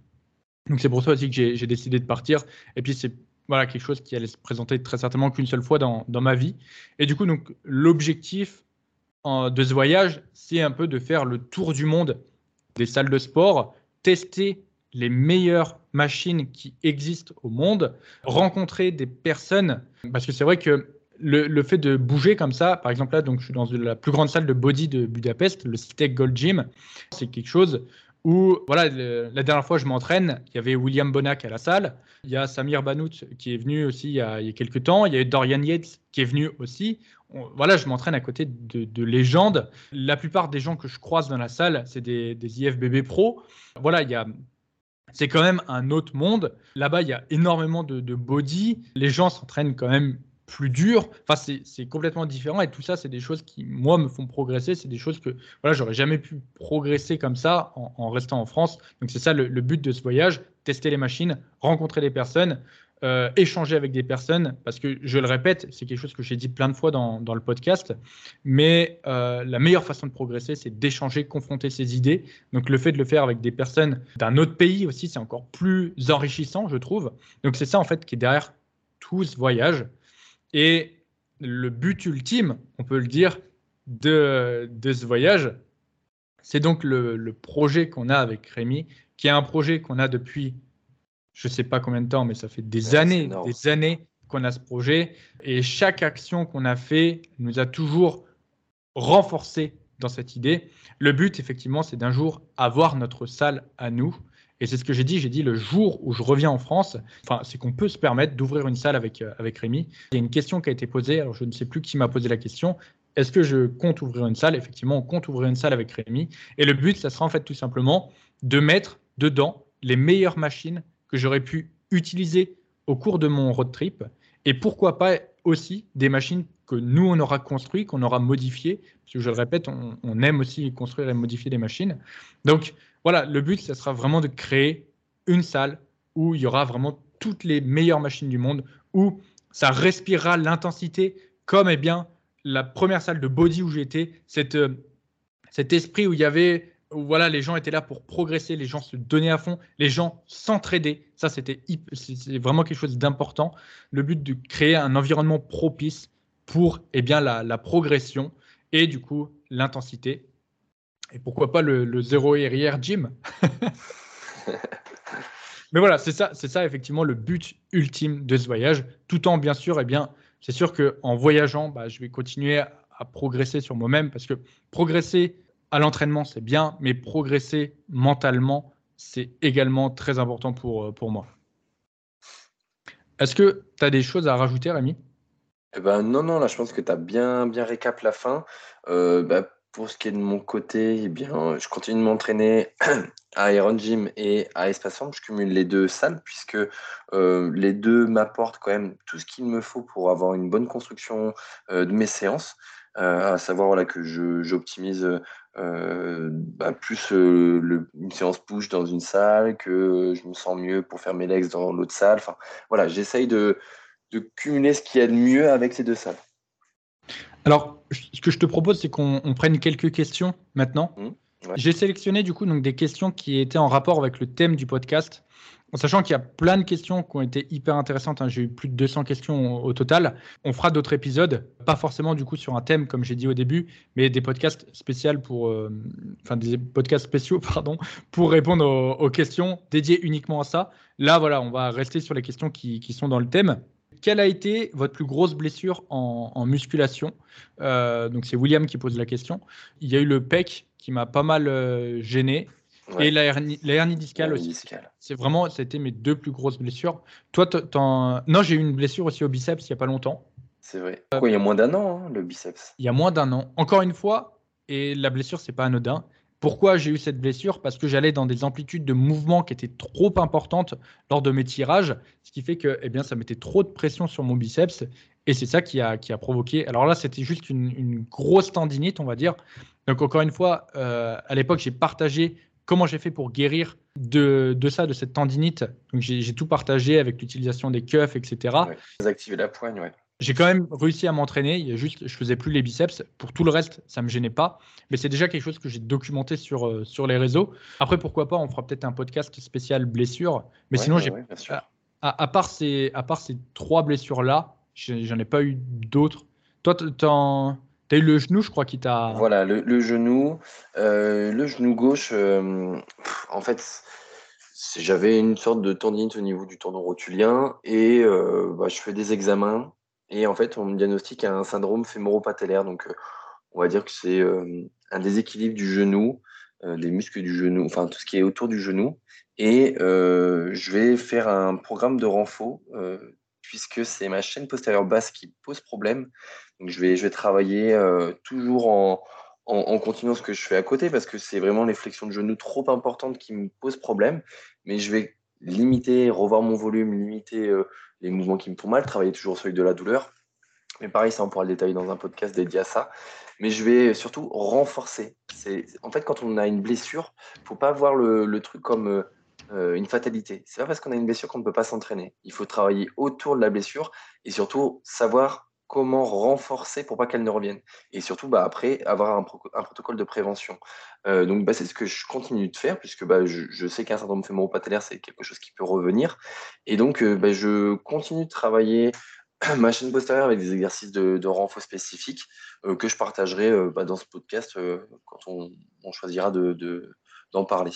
Donc c'est pour ça aussi que j'ai décidé de partir. Et puis c'est voilà quelque chose qui allait se présenter très certainement qu'une seule fois dans, dans, ma vie. Et du coup, donc l'objectif de ce voyage, c'est un peu de faire le tour du monde des salles de sport, tester les meilleures machines qui existent au monde, rencontrer des personnes, parce que c'est vrai que le, fait de bouger comme ça, par exemple là, donc je suis dans la plus grande salle de body de Budapest, le Citec Gold Gym, c'est quelque chose où, voilà, la dernière fois je m'entraîne, il y avait William Bonac à la salle, il y a Samir Banout qui est venu aussi il y a, quelques temps, il y a Dorian Yates qui est venu aussi. voilà, je m'entraîne à côté de, légendes. La plupart des gens que je croise dans la salle, c'est des, des IFBB pro. Voilà, il y a c'est quand même un autre monde. Là-bas, il y a énormément de, de body. Les gens s'entraînent quand même plus dur. Enfin, c'est complètement différent et tout ça, c'est des choses qui, moi, me font progresser. C'est des choses que, voilà, j'aurais jamais pu progresser comme ça en, restant en France. Donc, c'est ça le, but de ce voyage tester les machines, rencontrer des personnes, euh, échanger avec des personnes. Parce que, je le répète, c'est quelque chose que j'ai dit plein de fois dans, dans le podcast. Mais euh, la meilleure façon de progresser, c'est d'échanger, confronter ses idées. Donc, le fait de le faire avec des personnes d'un autre pays aussi, c'est encore plus enrichissant, je trouve. Donc, c'est ça, en fait, qui est derrière tout ce voyage. Et le but ultime, on peut le dire, de, de ce voyage, c'est donc le, projet qu'on a avec Rémi, qui est un projet qu'on a depuis, je ne sais pas combien de temps, mais ça fait des années, des années qu'on a ce projet. Et chaque action qu'on a fait nous a toujours renforcé dans cette idée. Le but, effectivement, c'est d'un jour avoir notre salle à nous. Et c'est ce que j'ai dit, j'ai dit le jour où je reviens en France, c'est qu'on peut se permettre d'ouvrir une salle avec, euh, avec Rémi. Il y a une question qui a été posée, alors je ne sais plus qui m'a posé la question. Est-ce que je compte ouvrir une salle? Effectivement, on compte ouvrir une salle avec Rémi. Et le but, ça sera en fait tout simplement de mettre dedans les meilleures machines que j'aurais pu utiliser au cours de mon road trip. Et pourquoi pas aussi des machines que nous, on aura construites, qu'on aura modifiées. Parce je le répète, on, aime aussi construire et modifier des machines. Donc voilà, le but, ce sera vraiment de créer une salle où il y aura vraiment toutes les meilleures machines du monde, où ça respirera l'intensité comme eh bien, la première salle de body où j'étais, euh, cet esprit où il y avait voilà, les gens étaient là pour progresser, les gens se donnaient à fond, les gens s'entraidaient. Ça, c'était vraiment quelque chose d'important. Le but de créer un environnement propice pour eh bien, la, progression et du coup l'intensité. Et pourquoi pas le, zéro RIR gym? (laughs) Mais voilà, c'est ça, c'est ça effectivement le but ultime de ce voyage. Tout en bien sûr, eh bien, c'est sûr que en voyageant, bah, je vais continuer à progresser sur moi-même parce que progresser à l'entraînement, c'est bien, mais progresser mentalement, c'est également très important pour, euh, moi. Est-ce que tu as des choses à rajouter, Rémi? Eh ben, Non, non, là, je pense que tu as bien, bien récap la fin. Euh, bah, pour ce qui est de mon côté, eh bien, je continue de m'entraîner (clears throat) à Iron Gym et à Espace Forme. Je cumule les deux salles puisque euh, les deux m'apportent quand même tout ce qu'il me faut pour avoir une bonne construction de mes séances. À savoir voilà, que j'optimise euh, bah, plus euh, une séance push dans une salle, que je me sens mieux pour faire mes legs dans l'autre salle. Enfin, voilà, j'essaye de, de, cumuler ce qu'il y a de mieux avec ces deux salles. Alors, ce que je te propose, c'est qu'on prenne quelques questions maintenant. Mmh, J'ai sélectionné du coup donc, des questions qui étaient en rapport avec le thème du podcast. En sachant qu'il y a plein de questions qui ont été hyper intéressantes, hein. j'ai eu plus de 200 questions au, total. On fera d'autres épisodes, pas forcément du coup sur un thème comme j'ai dit au début, mais des podcasts spéciaux pour, euh, (laughs) répondre aux, questions dédiées uniquement à ça. Là voilà, on va rester sur les questions qui, sont dans le thème. Quelle a été votre plus grosse blessure en, musculation? Euh, Donc c'est William qui pose la question. Il y a eu le pec qui m'a pas mal euh, gêné. Et la hernie, discale aussi. C'est vraiment, ça a été mes deux plus grosses blessures. Toi, non, j'ai eu une blessure aussi au biceps il n'y a pas longtemps. C'est vrai. Euh, il y a moins d'un an, hein, le biceps? Il y a moins d'un an. Encore une fois, et la blessure, c'est pas anodin. Pourquoi j'ai eu cette blessure? Parce que j'allais dans des amplitudes de mouvement qui étaient trop importantes lors de mes tirages, ce qui fait que eh bien, ça mettait trop de pression sur mon biceps. Et c'est ça qui a, qui a provoqué. Alors là, c'était juste une, grosse tendinite, on va dire. Donc encore une fois, euh, à l'époque, j'ai partagé comment j'ai fait pour guérir de, ça, de cette tendinite. Donc j'ai tout partagé avec l'utilisation des cuffs, etc. Ouais, activer la poigne, ouais. J'ai quand même réussi à m'entraîner. Il y a juste, je faisais plus les biceps. Pour tout le reste, ça me gênait pas. Mais c'est déjà quelque chose que j'ai documenté sur, euh, sur les réseaux. Après, pourquoi pas, on fera peut-être un podcast spécial blessures. Mais sinon, j'ai, à, à, part ces, à part ces trois blessures là, j'en ai pas eu d'autres. Toi, t'en, tu as eu le genou, je crois, qui t'a. Voilà, le, genou. Euh, le genou gauche, euh, en fait, j'avais une sorte de tendinite au niveau du tendon rotulien et euh, bah, je fais des examens et en fait, on me diagnostique un syndrome fémoro-patellaire. Donc, on va dire que c'est un déséquilibre du genou, des muscles du genou, enfin tout ce qui est autour du genou. Et je vais faire un programme de renfort puisque c'est ma chaîne postérieure basse qui pose problème. Je vais, je vais travailler euh, toujours en, en, continuant ce que je fais à côté parce que c'est vraiment les flexions de genoux trop importantes qui me posent problème. Mais je vais limiter, revoir mon volume, limiter euh, les mouvements qui me font mal, travailler toujours sur de la douleur. Mais pareil, ça on pourra le détailler dans un podcast dédié à ça. Mais je vais surtout renforcer. En fait quand on a une blessure, faut pas voir le, le truc comme euh, une fatalité. C'est pas parce qu'on a une blessure qu'on ne peut pas s'entraîner. Il faut travailler autour de la blessure et surtout savoir comment renforcer pour pas qu'elle ne revienne. Et surtout, bah, après, avoir un, protocole de prévention. Euh, donc, bah, c'est ce que je continue de faire, puisque bah, je, sais qu'un syndrome fémoro-patellaire, c'est quelque chose qui peut revenir. Et donc, euh, bah, je continue de travailler (clears throat) ma chaîne postérieure avec des exercices de, de renfort spécifiques euh, que je partagerai dans ce podcast quand on, choisira d'en de, d'en parler.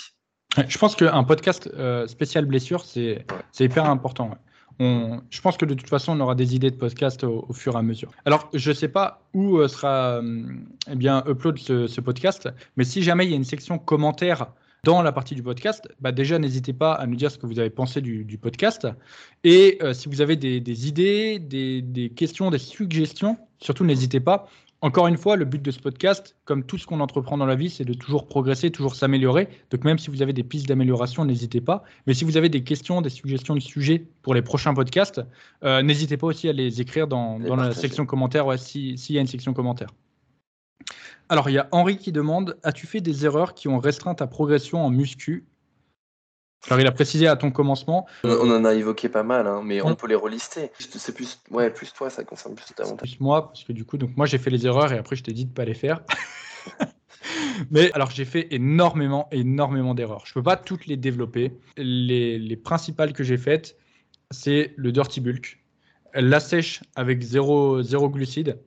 Je pense qu'un podcast spécial blessure, c'est hyper important je pense que de toute façon, on aura des idées de podcast au, fur et à mesure. Alors, je ne sais pas où euh, sera euh, eh bien, upload ce, podcast, mais si jamais il y a une section commentaires dans la partie du podcast, bah déjà n'hésitez pas à nous dire ce que vous avez pensé du, podcast. Et euh, si vous avez des, idées, des, questions, des suggestions, surtout n'hésitez pas. Encore une fois, le but de ce podcast, comme tout ce qu'on entreprend dans la vie, c'est de toujours progresser, toujours s'améliorer. Donc même si vous avez des pistes d'amélioration, n'hésitez pas. Mais si vous avez des questions, des suggestions de sujets pour les prochains podcasts, euh, n'hésitez pas aussi à les écrire dans, la section commentaires, s'il y a une section commentaires. Alors, il y a Henri qui demande As-tu fait des erreurs qui ont restreint ta progression en muscu alors, il a précisé à ton commencement. On en a évoqué pas mal, hein, mais on, peut les relister. C'est plus, ouais, plus toi, ça concerne plus davantage. Plus moi, parce que du coup, donc moi j'ai fait les erreurs et après je t'ai dit de pas les faire. (laughs) mais alors j'ai fait énormément, énormément d'erreurs. Je peux pas toutes les développer. Les, les principales que j'ai faites, c'est le dirty bulk, la sèche avec zéro, zéro glucides.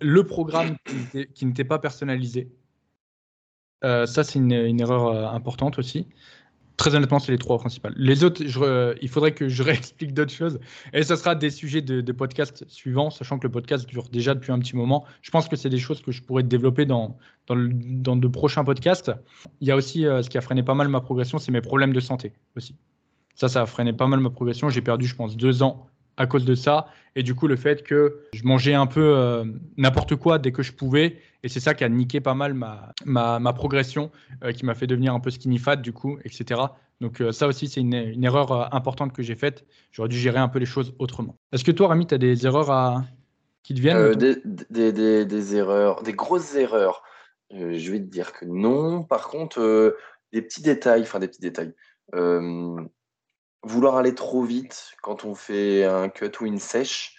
Le programme qui n'était pas personnalisé. Euh, ça, c'est une, une, erreur euh, importante aussi. Très honnêtement, c'est les trois principales. Les autres, il faudrait que je (laughs) réexplique d'autres choses. Et ce sera des sujets de, podcast suivants, sachant que le podcast dure déjà depuis un petit moment. Je pense que c'est des choses que je pourrais développer dans, dans, dans de prochains podcasts. Il y a aussi euh, ce qui a freiné pas mal ma progression, c'est mes problèmes de santé aussi. Ça, ça a freiné pas mal ma progression. J'ai perdu, je pense, deux ans à cause de ça. Et du coup, le fait que je mangeais un peu euh, n'importe quoi dès que je pouvais. Et c'est ça qui a niqué pas mal ma, ma, progression, euh, qui m'a fait devenir un peu skinny fat, du coup, etc. Donc, euh, ça aussi, c'est une, une, erreur importante que j'ai faite. J'aurais dû gérer un peu les choses autrement. Est-ce que toi, Rami, tu as des erreurs à... qui te viennent des, des, des, des, erreurs, des grosses erreurs. je vais te dire que non. Par contre, des petits détails, enfin, des petits détails vouloir aller trop vite quand on fait un cut ou une sèche.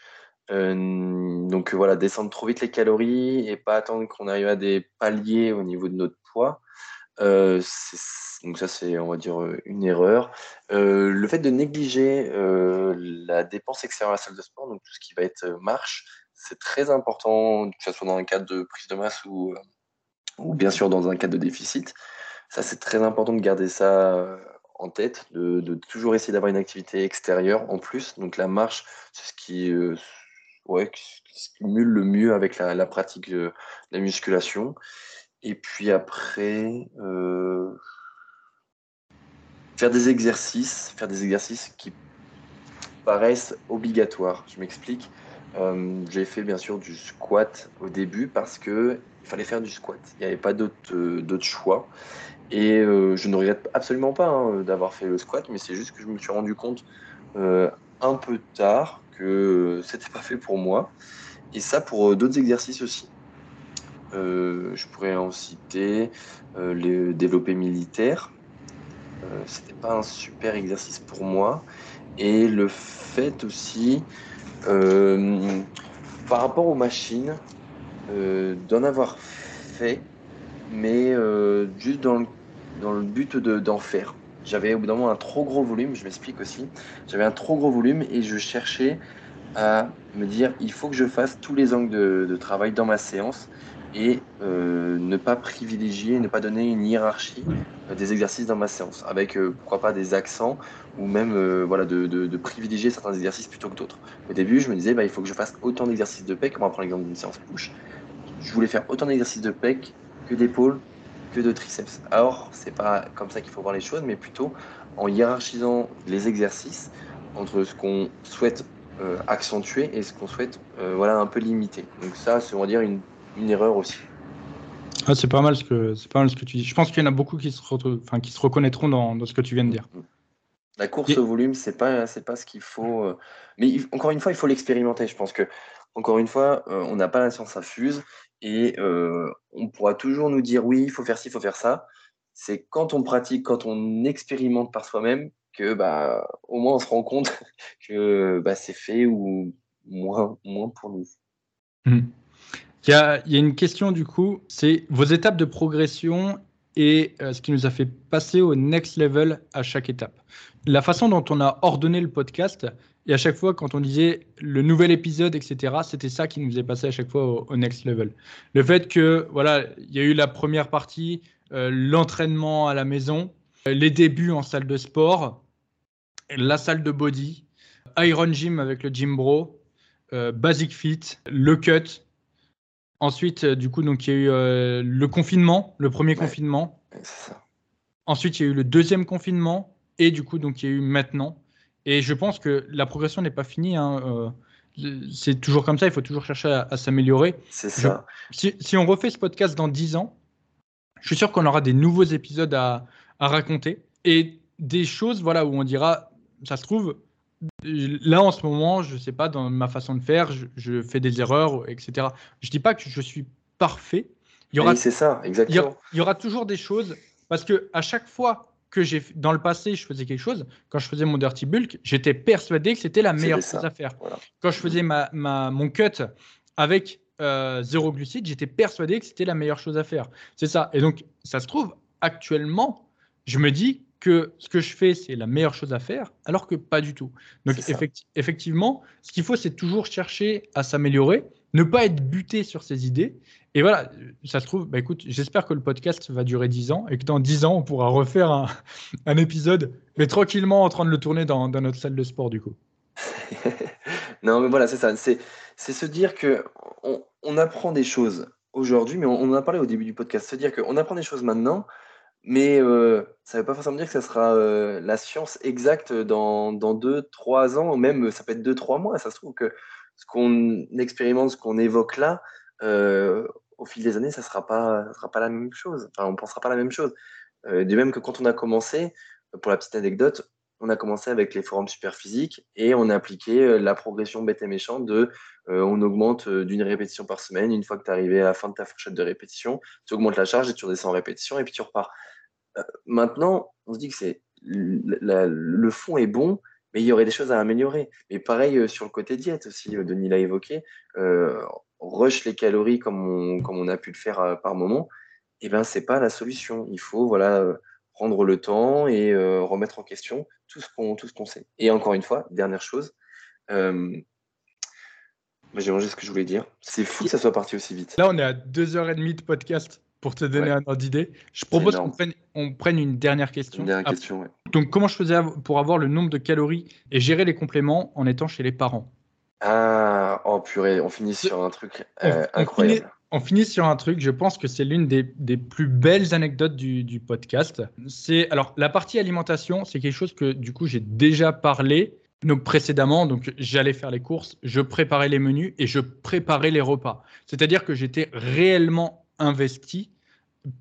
Euh, donc voilà, descendre trop vite les calories et pas attendre qu'on arrive à des paliers au niveau de notre poids. Euh, donc ça, c'est, on va dire, une erreur. Euh, le fait de négliger la dépense extérieure à la salle de sport, donc tout ce qui va être marche, c'est très important, que ce soit dans un cadre de prise de masse ou, ou bien sûr dans un cadre de déficit. Ça, c'est très important de garder ça en tête, de, toujours essayer d'avoir une activité extérieure en plus. Donc la marche, c'est ce qui, euh, stimule le mieux avec la, pratique de la musculation. Et puis après, euh, faire des exercices, faire des exercices qui paraissent obligatoires. Je m'explique. Euh, j'ai fait bien sûr du squat au début parce que il fallait faire du squat. Il n'y avait pas d'autre choix. Et euh, je ne regrette absolument pas hein, d'avoir fait le squat, mais c'est juste que je me suis rendu compte euh, un peu tard que c'était pas fait pour moi. Et ça pour euh, d'autres exercices aussi. je pourrais en citer le développé militaire. c'était pas un super exercice pour moi. Et le fait aussi, par rapport aux machines, d'en avoir fait, mais juste dans le dans le but d'en faire. J'avais au bout d'un moment un trop gros volume, je m'explique aussi. J'avais un trop gros volume et je cherchais à me dire il faut que je fasse tous les angles de, travail dans ma séance et euh, ne pas privilégier, ne pas donner une hiérarchie euh, des exercices dans ma séance, avec euh, pourquoi pas des accents ou même voilà, de, de, privilégier certains exercices plutôt que d'autres. Au début, je me disais bah, il faut que je fasse autant d'exercices de pec, on va prendre l'exemple d'une séance push. Je voulais faire autant d'exercices de pec que d'épaule, de triceps. Alors, c'est pas comme ça qu'il faut voir les choses, mais plutôt en hiérarchisant les exercices entre ce qu'on souhaite euh, accentuer et ce qu'on souhaite euh, voilà, un peu limiter. Donc ça, c'est on va dire une, une erreur aussi. Ah, c'est pas mal ce que c'est pas mal ce que tu dis. Je pense qu'il y en a beaucoup qui se, enfin, qui se reconnaîtront dans, dans, ce que tu viens de dire. La course au volume, c'est pas c'est pas ce qu'il faut. Euh, mais encore une fois, il faut l'expérimenter. Je pense que encore une fois, on n'a pas la science infuse et on pourra toujours nous dire oui, il faut faire ci, il faut faire ça. C'est quand on pratique, quand on expérimente par soi-même, que bah, au moins on se rend compte (laughs) que bah, c'est fait ou moins, moins pour nous. Mmh. Il, y a, il y, a, une question du coup, c'est vos étapes de progression et ce qui nous a fait passer au next level à chaque étape. La façon dont on a ordonné le podcast, et à chaque fois, quand on disait le nouvel épisode, etc., c'était ça qui nous faisait passer à chaque fois au, next level. Le fait que, voilà, il y a eu la première partie, euh, l'entraînement à la maison, les débuts en salle de sport, la salle de body, Iron Gym avec le Gym Bro, euh, Basic Fit, le cut. Ensuite, euh, du coup, donc il y a eu le confinement, le premier confinement. Ensuite, il y a eu le deuxième confinement et du coup, donc il y a eu maintenant. Et je pense que la progression n'est pas finie. Hein. Euh, c'est toujours comme ça, il faut toujours chercher à, s'améliorer. C'est ça. si, si, on refait ce podcast dans 10 ans, je suis sûr qu'on aura des nouveaux épisodes à, à, raconter et des choses voilà, où on dira, ça se trouve, là en ce moment, je ne sais pas, dans ma façon de faire, je, fais des erreurs, etc. Je ne dis pas que je suis parfait. Il y aura, c'est ça, exactement. Il y, aura, toujours des choses, parce que à chaque fois que j'ai dans le passé, je faisais quelque chose, quand je faisais mon dirty bulk, j'étais persuadé que c'était la meilleure chose à faire. Quand je faisais ma, ma, mon cut avec euh, zéro glucide, j'étais persuadé que c'était la meilleure chose à faire. C'est ça. Et donc, ça se trouve, actuellement, je me dis que ce que je fais, c'est la meilleure chose à faire, alors que pas du tout. Donc, effectivement, ce qu'il faut, c'est toujours chercher à s'améliorer, ne pas être buté sur ses idées. Et voilà, ça se trouve, bah écoute, j'espère que le podcast va durer 10 ans et que dans 10 ans, on pourra refaire (laughs) un, épisode, mais tranquillement en train de le tourner dans, notre salle de sport, du coup. (laughs) non, mais voilà, c'est ça. C'est, se dire que on, apprend des choses aujourd'hui, mais on, en a parlé au début du podcast. Se dire qu'on apprend des choses maintenant, mais euh, ça ne veut pas forcément dire que ça sera euh, la science exacte dans, dans deux, trois ans, ou même ça peut être deux, trois mois. Ça se trouve que ce qu'on expérimente, ce qu'on évoque là, euh, au fil des années, ça ne sera, pas, sera pas la même chose. On ne pensera pas la même chose. de même que quand on a commencé, pour la petite anecdote, on a commencé avec les forums super physiques et on a appliqué la progression bête et méchant de on augmente d'une répétition par semaine. Une fois que tu es arrivé à la fin de ta fourchette de répétition, tu augmentes la charge et tu redescends en répétition et puis tu repars. Euh, maintenant, on se dit que c'est le fond est bon, mais il y aurait des choses à améliorer. Mais pareil euh, sur le côté diète aussi, euh, Denis l'a évoqué, rush les calories comme on, comme on a pu le faire par moment, et eh ben c'est pas la solution. Il faut voilà prendre le temps et remettre en question tout ce qu'on tout ce qu'on sait. Et encore une fois, dernière chose, j'ai mangé ce que je voulais dire. C'est fou que ça soit parti aussi vite. Là, on est à deux heures et demie de podcast pour te donner un ordre d'idée. Je propose qu'on prenne, on prenne une dernière question. Une dernière question, ouais. Donc, comment je faisais pour avoir le nombre de calories et gérer les compléments en étant chez les parents? Ah, oh purée, on finit sur un truc euh, incroyable. On finit, sur un truc, je pense que c'est l'une des, des, plus belles anecdotes du, du podcast. C'est alors la partie alimentation, c'est quelque chose que du coup j'ai déjà parlé, donc précédemment, donc j'allais faire les courses, je préparais les menus et je préparais les repas. C'est-à-dire que j'étais réellement investi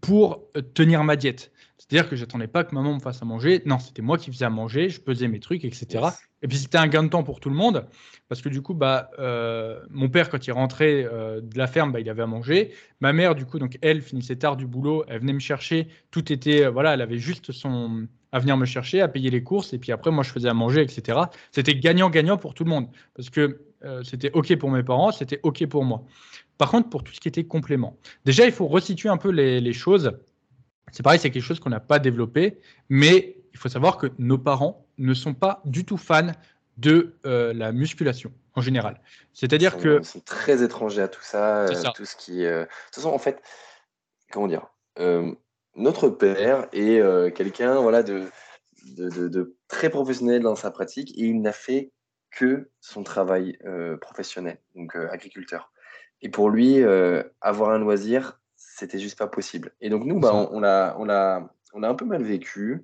pour euh, tenir ma diète. C'est-à-dire que j'attendais pas que maman me fasse à manger. Non, c'était moi qui faisais à manger, je pesais mes trucs, etc. Et puis c'était un gain de temps pour tout le monde, parce que du coup, bah, euh, mon père, quand il rentrait euh, de la ferme, bah, il avait à manger. Ma mère, du coup, donc elle finissait tard du boulot, elle venait me chercher. Tout était, voilà, elle avait juste son à venir me chercher, à payer les courses, et puis après, moi, je faisais à manger, etc. C'était gagnant-gagnant pour tout le monde, parce que c'était OK pour mes parents, c'était OK pour moi. Par contre, pour tout ce qui était complément, déjà, il faut resituer un peu les, choses. C'est pareil, c'est quelque chose qu'on n'a pas développé, mais il faut savoir que nos parents ne sont pas du tout fans de euh, la musculation en général. C'est-à-dire que. Ils sont très étrangers à tout ça, euh, tout ce qui. Euh, de toute façon, en fait, comment dire Notre père est quelqu'un voilà, de, de, très professionnel dans sa pratique et il n'a fait que son travail professionnel, donc agriculteur. Et pour lui, euh, avoir un loisir, c'était juste pas possible. Et donc nous, bah, on, l'a, on, on a un peu mal vécu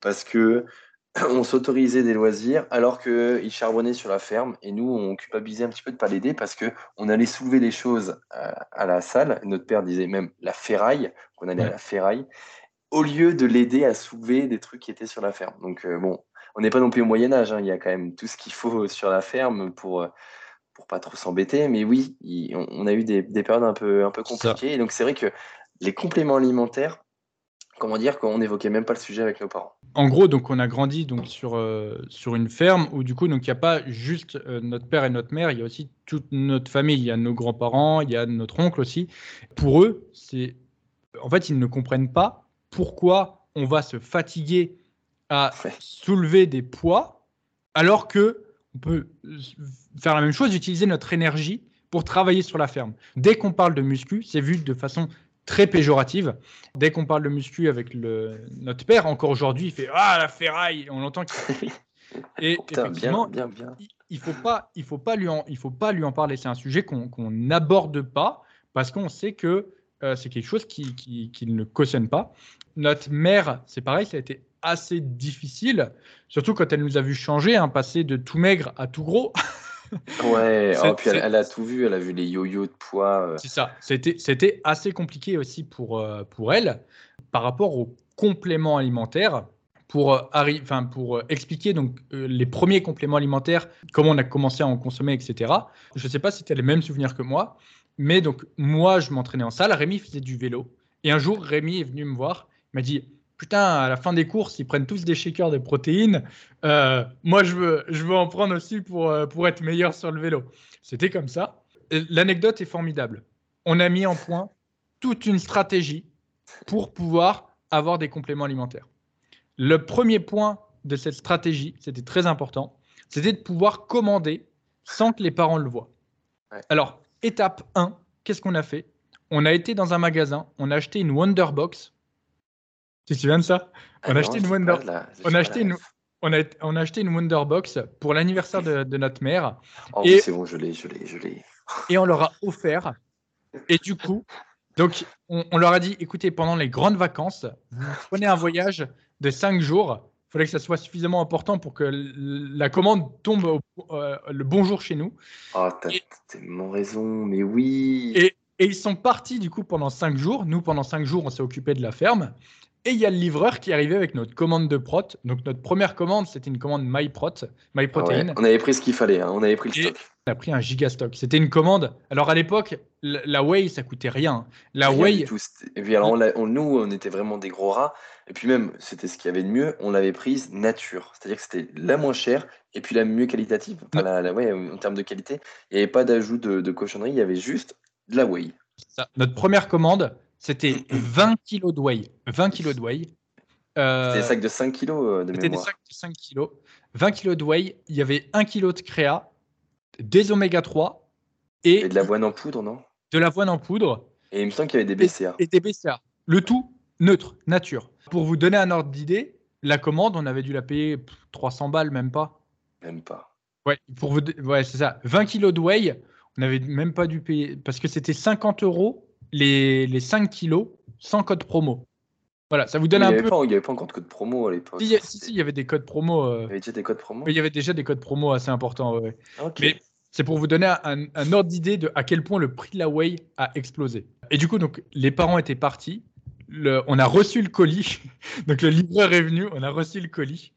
parce que (clears throat) on s'autorisait des loisirs alors qu'il charbonnait sur la ferme et nous, on culpabilisait un petit peu de pas l'aider parce que on allait soulever des choses à, la salle. Notre père disait même la ferraille, qu'on allait à la ferraille, au lieu de l'aider à soulever des trucs qui étaient sur la ferme. Donc euh, bon, on n'est pas non plus au Moyen Âge, hein. il y a quand même tout ce qu'il faut sur la ferme pour pour pas trop s'embêter. Mais oui, on, a eu des, périodes un peu, un peu compliquées. Et donc, c'est vrai que les compléments alimentaires, comment dire, qu'on n'évoquait même pas le sujet avec nos parents. En gros, donc on a grandi donc sur, euh, sur une ferme où du coup, donc il n'y a pas juste euh, notre père et notre mère, il y a aussi toute notre famille, il y a nos grands-parents, il y a notre oncle aussi. Pour eux, c'est en fait, ils ne comprennent pas pourquoi on va se fatiguer à soulever des poids alors que on peut faire la même chose, utiliser notre énergie pour travailler sur la ferme. Dès qu'on parle de muscu, c'est vu de façon très péjorative. Dès qu'on parle de muscu avec le, notre père, encore aujourd'hui, il fait Ah, la ferraille On l'entend (laughs) Et effectivement, bien, bien, il ne faut, pas, il faut, pas lui en, il faut pas lui en parler. C'est un sujet qu'on n'aborde pas parce qu'on sait que euh, c'est quelque chose qu'il qui, qui ne cautionne pas. Notre mère, c'est pareil, ça a été assez difficile, surtout quand elle nous a vu changer, hein, passer de tout maigre à tout gros. (laughs) Ouais, (laughs) oh, puis elle, a tout vu, elle a vu les yo-yo de poids. Euh. C'est ça, c'était assez compliqué aussi pour, euh, pour elle par rapport aux compléments alimentaires. Pour, euh, enfin, pour expliquer donc, les premiers compléments alimentaires, comment on a commencé à en consommer, etc. Je ne sais pas si tu as les mêmes souvenirs que moi, mais donc moi, je m'entraînais en salle, Rémi faisait du vélo. Et un jour, Rémi est venu me voir, il m'a dit putain, à la fin des courses, ils prennent tous des shakers de protéines. Euh, moi, je veux, je veux en prendre aussi pour, euh, pour être meilleur sur le vélo. C'était comme ça. L'anecdote est formidable. On a mis en point toute une stratégie pour pouvoir avoir des compléments alimentaires. Le premier point de cette stratégie, c'était très important, c'était de pouvoir commander sans que les parents le voient. Alors, étape 1, qu'est-ce qu'on a fait? On a été dans un magasin, on a acheté une Wonderbox tu te souviens de ça on, a acheté une Wonder... on, a acheté une... on, a... on a acheté une Wonderbox pour l'anniversaire de... de, notre mère. Oh, et... c'est bon, je l'ai, je l'ai, je l'ai. et on leur a offert. Et du coup, donc, on, on, leur a dit écoutez, pendant les grandes vacances, vous prenez un voyage de 5 jours. Il fallait que ça soit suffisamment important pour que la commande tombe euh, le bon jour chez nous. Oh, t'as tellement raison, mais oui. Et, et, ils sont partis du coup pendant 5 jours. Nous, pendant 5 jours, on s'est occupé de la ferme. Et il y a le livreur qui est arrivé avec notre commande de prot. Donc notre première commande, c'était une commande MyProt, MyProtein. Ah on avait pris ce qu'il fallait, hein. on avait pris le stock. On a pris un gigastock. C'était une commande. Alors à l'époque, la, whey, ça coûtait rien. La whey. Et puis alors, nous, on était vraiment des gros rats. Et puis même, c'était ce qu'il y avait de mieux. On l'avait prise nature. C'est-à-dire que c'était la moins chère et puis la mieux qualitative. Enfin, la, la whey, en termes de qualité. Il n'y avait pas d'ajout de, de cochonnerie. Il y avait juste de la whey. Notre première commande, c'était (clears throat) 20 kg de whey. 20 kg de whey. Euh, c'était des sacs de 5 kg euh, de C'était des sacs de 5 kg. 20 kg de whey. Il y avait 1 kg de créa, des oméga 3 et, et de l'avoine en poudre, non? De l'avoine en poudre. Et il me semble qu'il y avait des BCA. Et, des BCA. Le tout neutre, nature. Pour vous donner un ordre d'idée, la commande, on avait dû la payer 300 balles, même pas. Même pas. Ouais, pour vous, ouais, c'est ça. 20 kg de whey, on n'avait même pas dû payer parce que c'était 50 euros les, les 5 kilos sans code promo. Voilà, ça vous donne un peu. il n'y avait pas encore de code promo à l'époque. Si, si, il y avait des codes promo. Euh, il y avait déjà des codes promo Il y avait déjà des codes promo assez importants. Ouais. Mais c'est pour vous donner un, un ordre d'idée de à quel point le prix de la Whey a explosé. Et du coup, donc, les parents étaient partis. Le, on a reçu le colis. (laughs) donc, le livreur est venu. On a reçu le colis.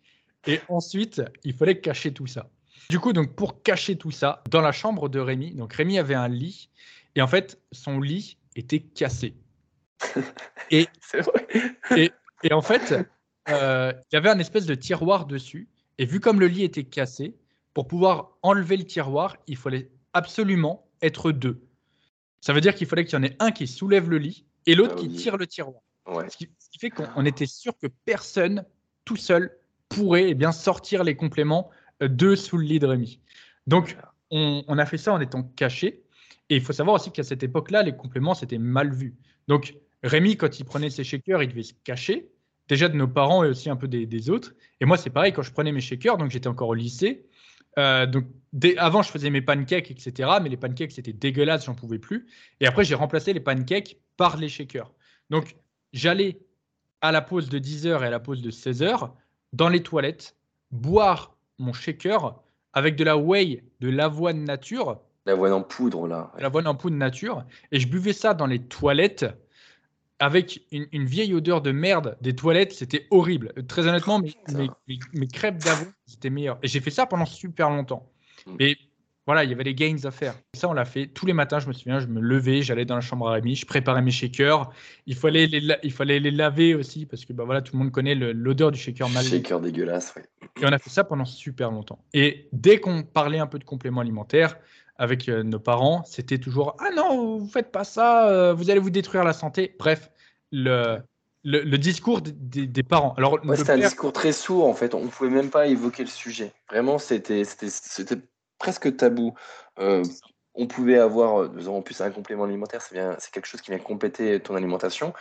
Et ensuite, il fallait cacher tout ça. Du coup, donc, pour cacher tout ça, dans la chambre de Rémi, donc Rémi avait un lit. Et en fait, son lit, était cassé. (laughs) Et, et, et, en fait, euh, il y avait un espèce de tiroir dessus. Et vu comme le lit était cassé, pour pouvoir enlever le tiroir, il fallait absolument être deux. Ça veut dire qu'il fallait qu'il y en ait un qui soulève le lit et l'autre ah qui tire le tiroir. Ce, qui, fait qu'on était sûr que personne, tout seul, pourrait eh bien, sortir les compléments euh, de sous le lit de Rémi. Donc, on, on, a fait ça en étant caché. Et il faut savoir aussi qu'à cette époque-là, les compléments, c'était mal vu. Donc, Rémi, quand il prenait ses shakers, il devait se cacher, déjà de nos parents et aussi un peu des, autres. Et moi, c'est pareil, quand je prenais mes shakers, donc j'étais encore au lycée. Euh, donc, avant, je faisais mes pancakes, etc. Mais les pancakes, c'était dégueulasse, j'en pouvais plus. Et après, j'ai remplacé les pancakes par les shakers. Donc, j'allais à la pause de 10h et à la pause de 16h dans les toilettes boire mon shaker avec de la whey, de l'avoine nature, L'avoine en poudre, là. L'avoine en poudre nature. Et je buvais ça dans les toilettes avec une, vieille odeur de merde des toilettes. C'était horrible. Très honnêtement, mes, mes, crêpes d'avoine, c'était meilleur. Et j'ai fait ça pendant super longtemps. Hmm. Mais voilà, il y avait des gains à faire. ça, on l'a fait tous les matins. Je me souviens, je me levais, j'allais dans la chambre à Rémi, je préparais mes shakers. Il fallait les, il fallait les laver aussi parce que bah, voilà, tout le monde connaît l'odeur du shaker mal. Shaker dégueulasse, oui. Et on a fait ça pendant super longtemps. Et dès qu'on parlait un peu de compléments alimentaires, avec euh, nos parents, c'était toujours Ah non, vous faites pas ça, euh, vous allez vous détruire la santé. Bref, le, le, discours des, parents. Alors, c'était un discours très sourd en fait, on ne pouvait même pas évoquer le sujet. Vraiment, c'était presque tabou. Euh, on pouvait avoir, en plus, un complément alimentaire, c'est quelque chose qui vient compléter ton alimentation.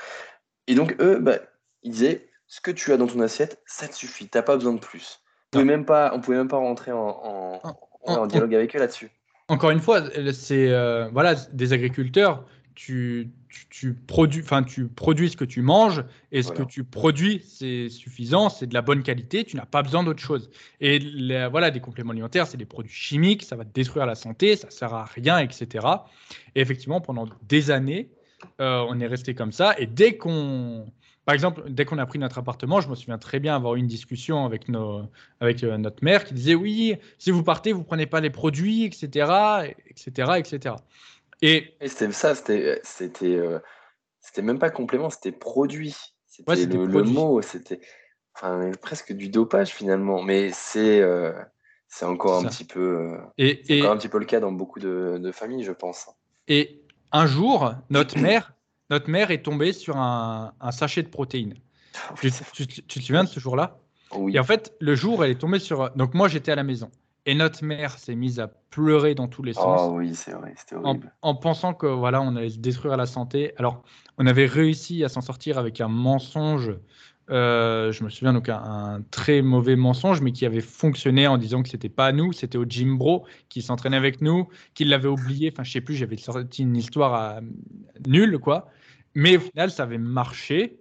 Et donc, eux, bah, ils disaient ce que tu as dans ton assiette, ça te suffit, tu n'as pas besoin de plus. On ne pouvait même pas rentrer en dialogue avec eux là-dessus encore une fois, c'est euh, voilà, des agriculteurs tu, tu, produis, enfin, tu produis ce que tu manges et ce que tu produis, c'est suffisant, c'est de la bonne qualité, tu n'as pas besoin d'autre chose. Et voilà, des compléments alimentaires, c'est des produits chimiques, ça va détruire la santé, ça sert à rien, etc. Et effectivement, pendant des années, euh, on est resté comme ça. Et dès qu'on, par exemple, dès qu'on a pris notre appartement, je me souviens très bien avoir eu une discussion avec, nos, avec euh, notre mère qui disait oui, si vous partez, vous prenez pas les produits, etc., etc., etc. Et, c'était ça, c'était, c'était, euh, c'était même pas complément, c'était produit. C'était le, mot, c'était enfin, presque du dopage finalement. Mais c'est, euh, c'est encore un petit peu, et, encore un petit peu le cas dans beaucoup de, familles, je pense. Et un jour, notre mère, notre mère est tombée sur un, sachet de protéines. Ah tu, te souviens de ce jour-là? Oui. Et en fait, le jour, elle est tombée sur. Donc moi, j'étais à la maison. Et notre mère s'est mise à pleurer dans tous les sens. Oh oui, c'est vrai, c'était horrible. En, pensant que voilà, on allait se détruire la santé. Alors, on avait réussi à s'en sortir avec un mensonge. Euh, je me souviens donc un, très mauvais mensonge, mais qui avait fonctionné en disant que c'était pas à nous, c'était au Jim Bro qui s'entraînait avec nous, qu'il l'avait oublié. Enfin, je sais plus, j'avais sorti une histoire à... nulle, quoi. Mais au final, ça avait marché.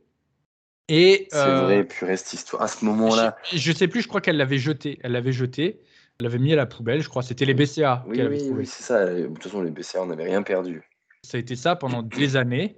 Et c'est euh, vrai, puis reste histoire. À ce moment-là, je, je sais plus, je crois qu'elle l'avait jeté. Elle l'avait jeté l'avait mis à la poubelle, je crois. C'était les BCA. Oui, oui, c'est ça. De toute façon, les BCA, on n'avait rien perdu. Ça a été ça pendant des années.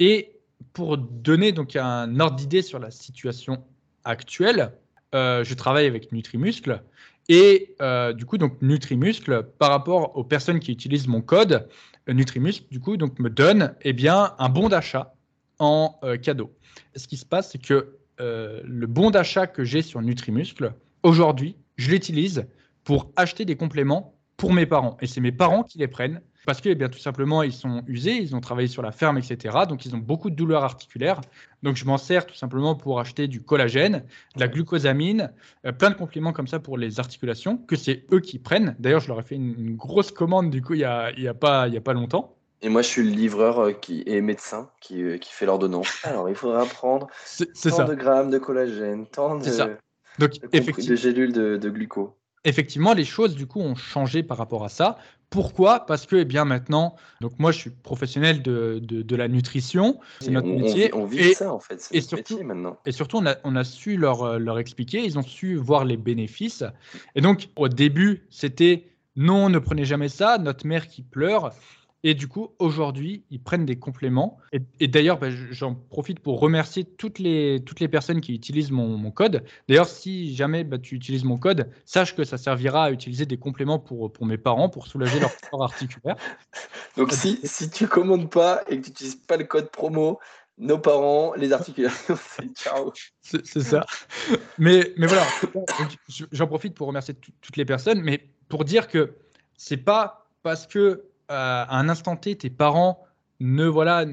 Et pour donner donc un ordre d'idée sur la situation actuelle, euh, je travaille avec Nutrimuscle. Et euh, du coup, donc Nutrimuscle, par rapport aux personnes qui utilisent mon code, euh, Nutrimuscle, du coup, donc me donne eh bien, un bon d'achat en cadeau. Ce qui se passe, c'est que le bon d'achat que j'ai sur Nutrimuscle, aujourd'hui, je l'utilise pour acheter des compléments pour mes parents. Et c'est mes parents qui les prennent parce que eh bien, tout simplement, ils sont usés, ils ont travaillé sur la ferme, etc. Donc, ils ont beaucoup de douleurs articulaires. Donc, je m'en sers tout simplement pour acheter du collagène, de la glucosamine, euh, plein de compléments comme ça pour les articulations, que c'est eux qui prennent. D'ailleurs, je leur ai fait une, grosse commande, du coup, il n'y a, y a, pas, y a pas longtemps. Et moi, je suis le livreur euh, qui est médecin, qui, euh, qui fait l'ordonnance. Alors, il faudra prendre tant de grammes de collagène, tant de, Donc, de, gélules de, de gluco effectivement, les choses du coup ont changé par rapport à ça. Pourquoi? Parce que eh bien maintenant, donc moi je suis professionnel de, de, la nutrition, c'est notre métier. On, vit ça en fait, et surtout, maintenant. Et surtout, on a, on a su leur, euh, leur expliquer, ils ont su voir les bénéfices. Et donc au début, c'était non, ne prenez jamais ça, notre mère qui pleure. Et du coup, aujourd'hui, ils prennent des compléments. Et, d'ailleurs, bah, j'en profite pour remercier toutes les, toutes les personnes qui utilisent mon, code. D'ailleurs, si jamais bah, tu utilises mon code, sache que ça servira à utiliser des compléments pour, pour mes parents, pour soulager leur corps articulaire. (laughs) Donc, si, si tu commandes pas et que tu n'utilises pas le code promo, nos parents, les articulations, (laughs) ciao. C'est ça. Mais, mais voilà, j'en profite pour remercier toutes les personnes, mais pour dire que c'est pas parce que à un instant T, tes parents ne voilà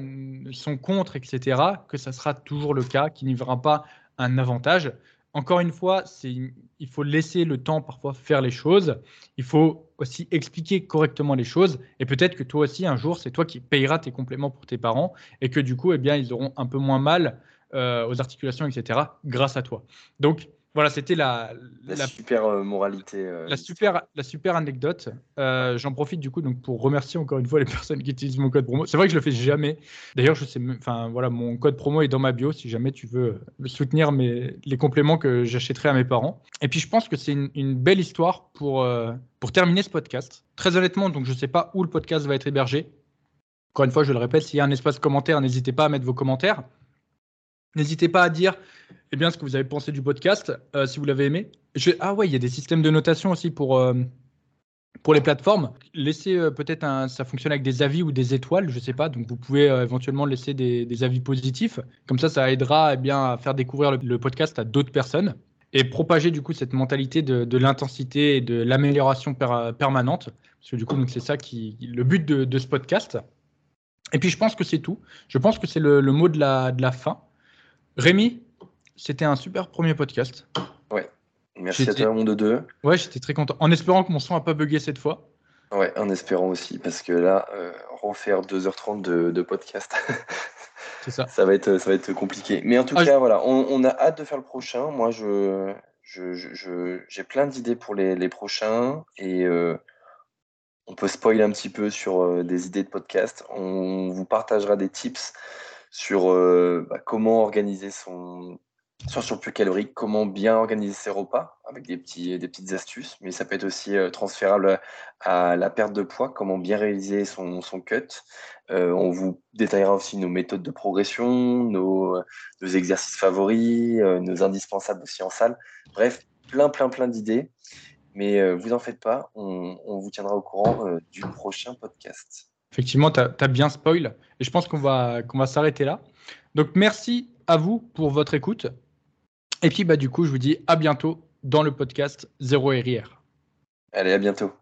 sont contre, etc., que ça sera toujours le cas, qu'il n'y verra pas un avantage. Encore une fois, il faut laisser le temps parfois faire les choses. Il faut aussi expliquer correctement les choses. Et peut-être que toi aussi, un jour, c'est toi qui payeras tes compléments pour tes parents et que du coup, eh bien, ils auront un peu moins mal euh, aux articulations, etc., grâce à toi. Donc, voilà, c'était la, la, super euh, moralité. Euh, la, super, la super anecdote. Euh, j'en profite du coup donc pour remercier encore une fois les (laughs) personnes qui utilisent mon code promo. C'est vrai que je le fais jamais. D'ailleurs, je sais, enfin voilà, mon code promo est dans ma bio si jamais tu veux soutenir mes, les compléments que j'achèterai à mes parents. Et puis je pense que c'est une, belle histoire pour, pour terminer ce podcast. Très honnêtement, donc je sais pas où le podcast va être hébergé. Encore une fois, je le répète, s'il y a un espace commentaire, n'hésitez pas à mettre vos commentaires. N'hésitez pas à dire eh bien, ce que vous avez pensé du podcast, euh, si vous l'avez aimé. Ah ouais, il y a des systèmes de notation aussi pour, euh, pour les plateformes. Laissez euh, peut-être un... ça fonctionne avec des avis ou des étoiles, je ne sais pas. Donc vous pouvez éventuellement laisser des, avis positifs. Comme ça, ça aidera eh bien, à faire découvrir le, podcast à d'autres personnes et propager du coup cette mentalité de, l'intensité et de l'amélioration permanente. Parce que du coup, c'est ça qui le but de, ce podcast. Et puis je pense que c'est tout. Je pense que c'est le, mot de la, de la fin. Rémi, c'était un super premier podcast. Ouais. Merci à toi, Monde 2. Ouais, j'étais très content. En espérant que mon son n'a pas bugué cette fois. Ouais, en espérant aussi, parce que là, euh, refaire 2h30 de, podcast, (laughs) ça. ça. va être, ça va être compliqué. Mais en tout ah, cas, voilà, on, a hâte de faire le prochain. Moi, je, j'ai je, plein d'idées pour les, prochains et euh, on peut spoiler un petit peu sur des idées de podcast. On vous partagera des tips sur bah, comment organiser son, sur surplus calorique, comment bien organiser ses repas avec des, petits, des petites astuces, mais ça peut être aussi transférable à la perte de poids, comment bien réaliser son, son cut. on vous détaillera aussi nos méthodes de progression, nos, nos exercices favoris, nos indispensables aussi en salle. Bref, plein, plein, plein d'idées. Mais euh, vous en faites pas, on, vous tiendra au courant euh, du prochain podcast. Effectivement, tu as, bien spoil et je pense qu'on va, qu'on va s'arrêter là. Donc merci à vous pour votre écoute. Et puis bah, du coup, je vous dis à bientôt dans le podcast Zéro RIR. Allez, à bientôt.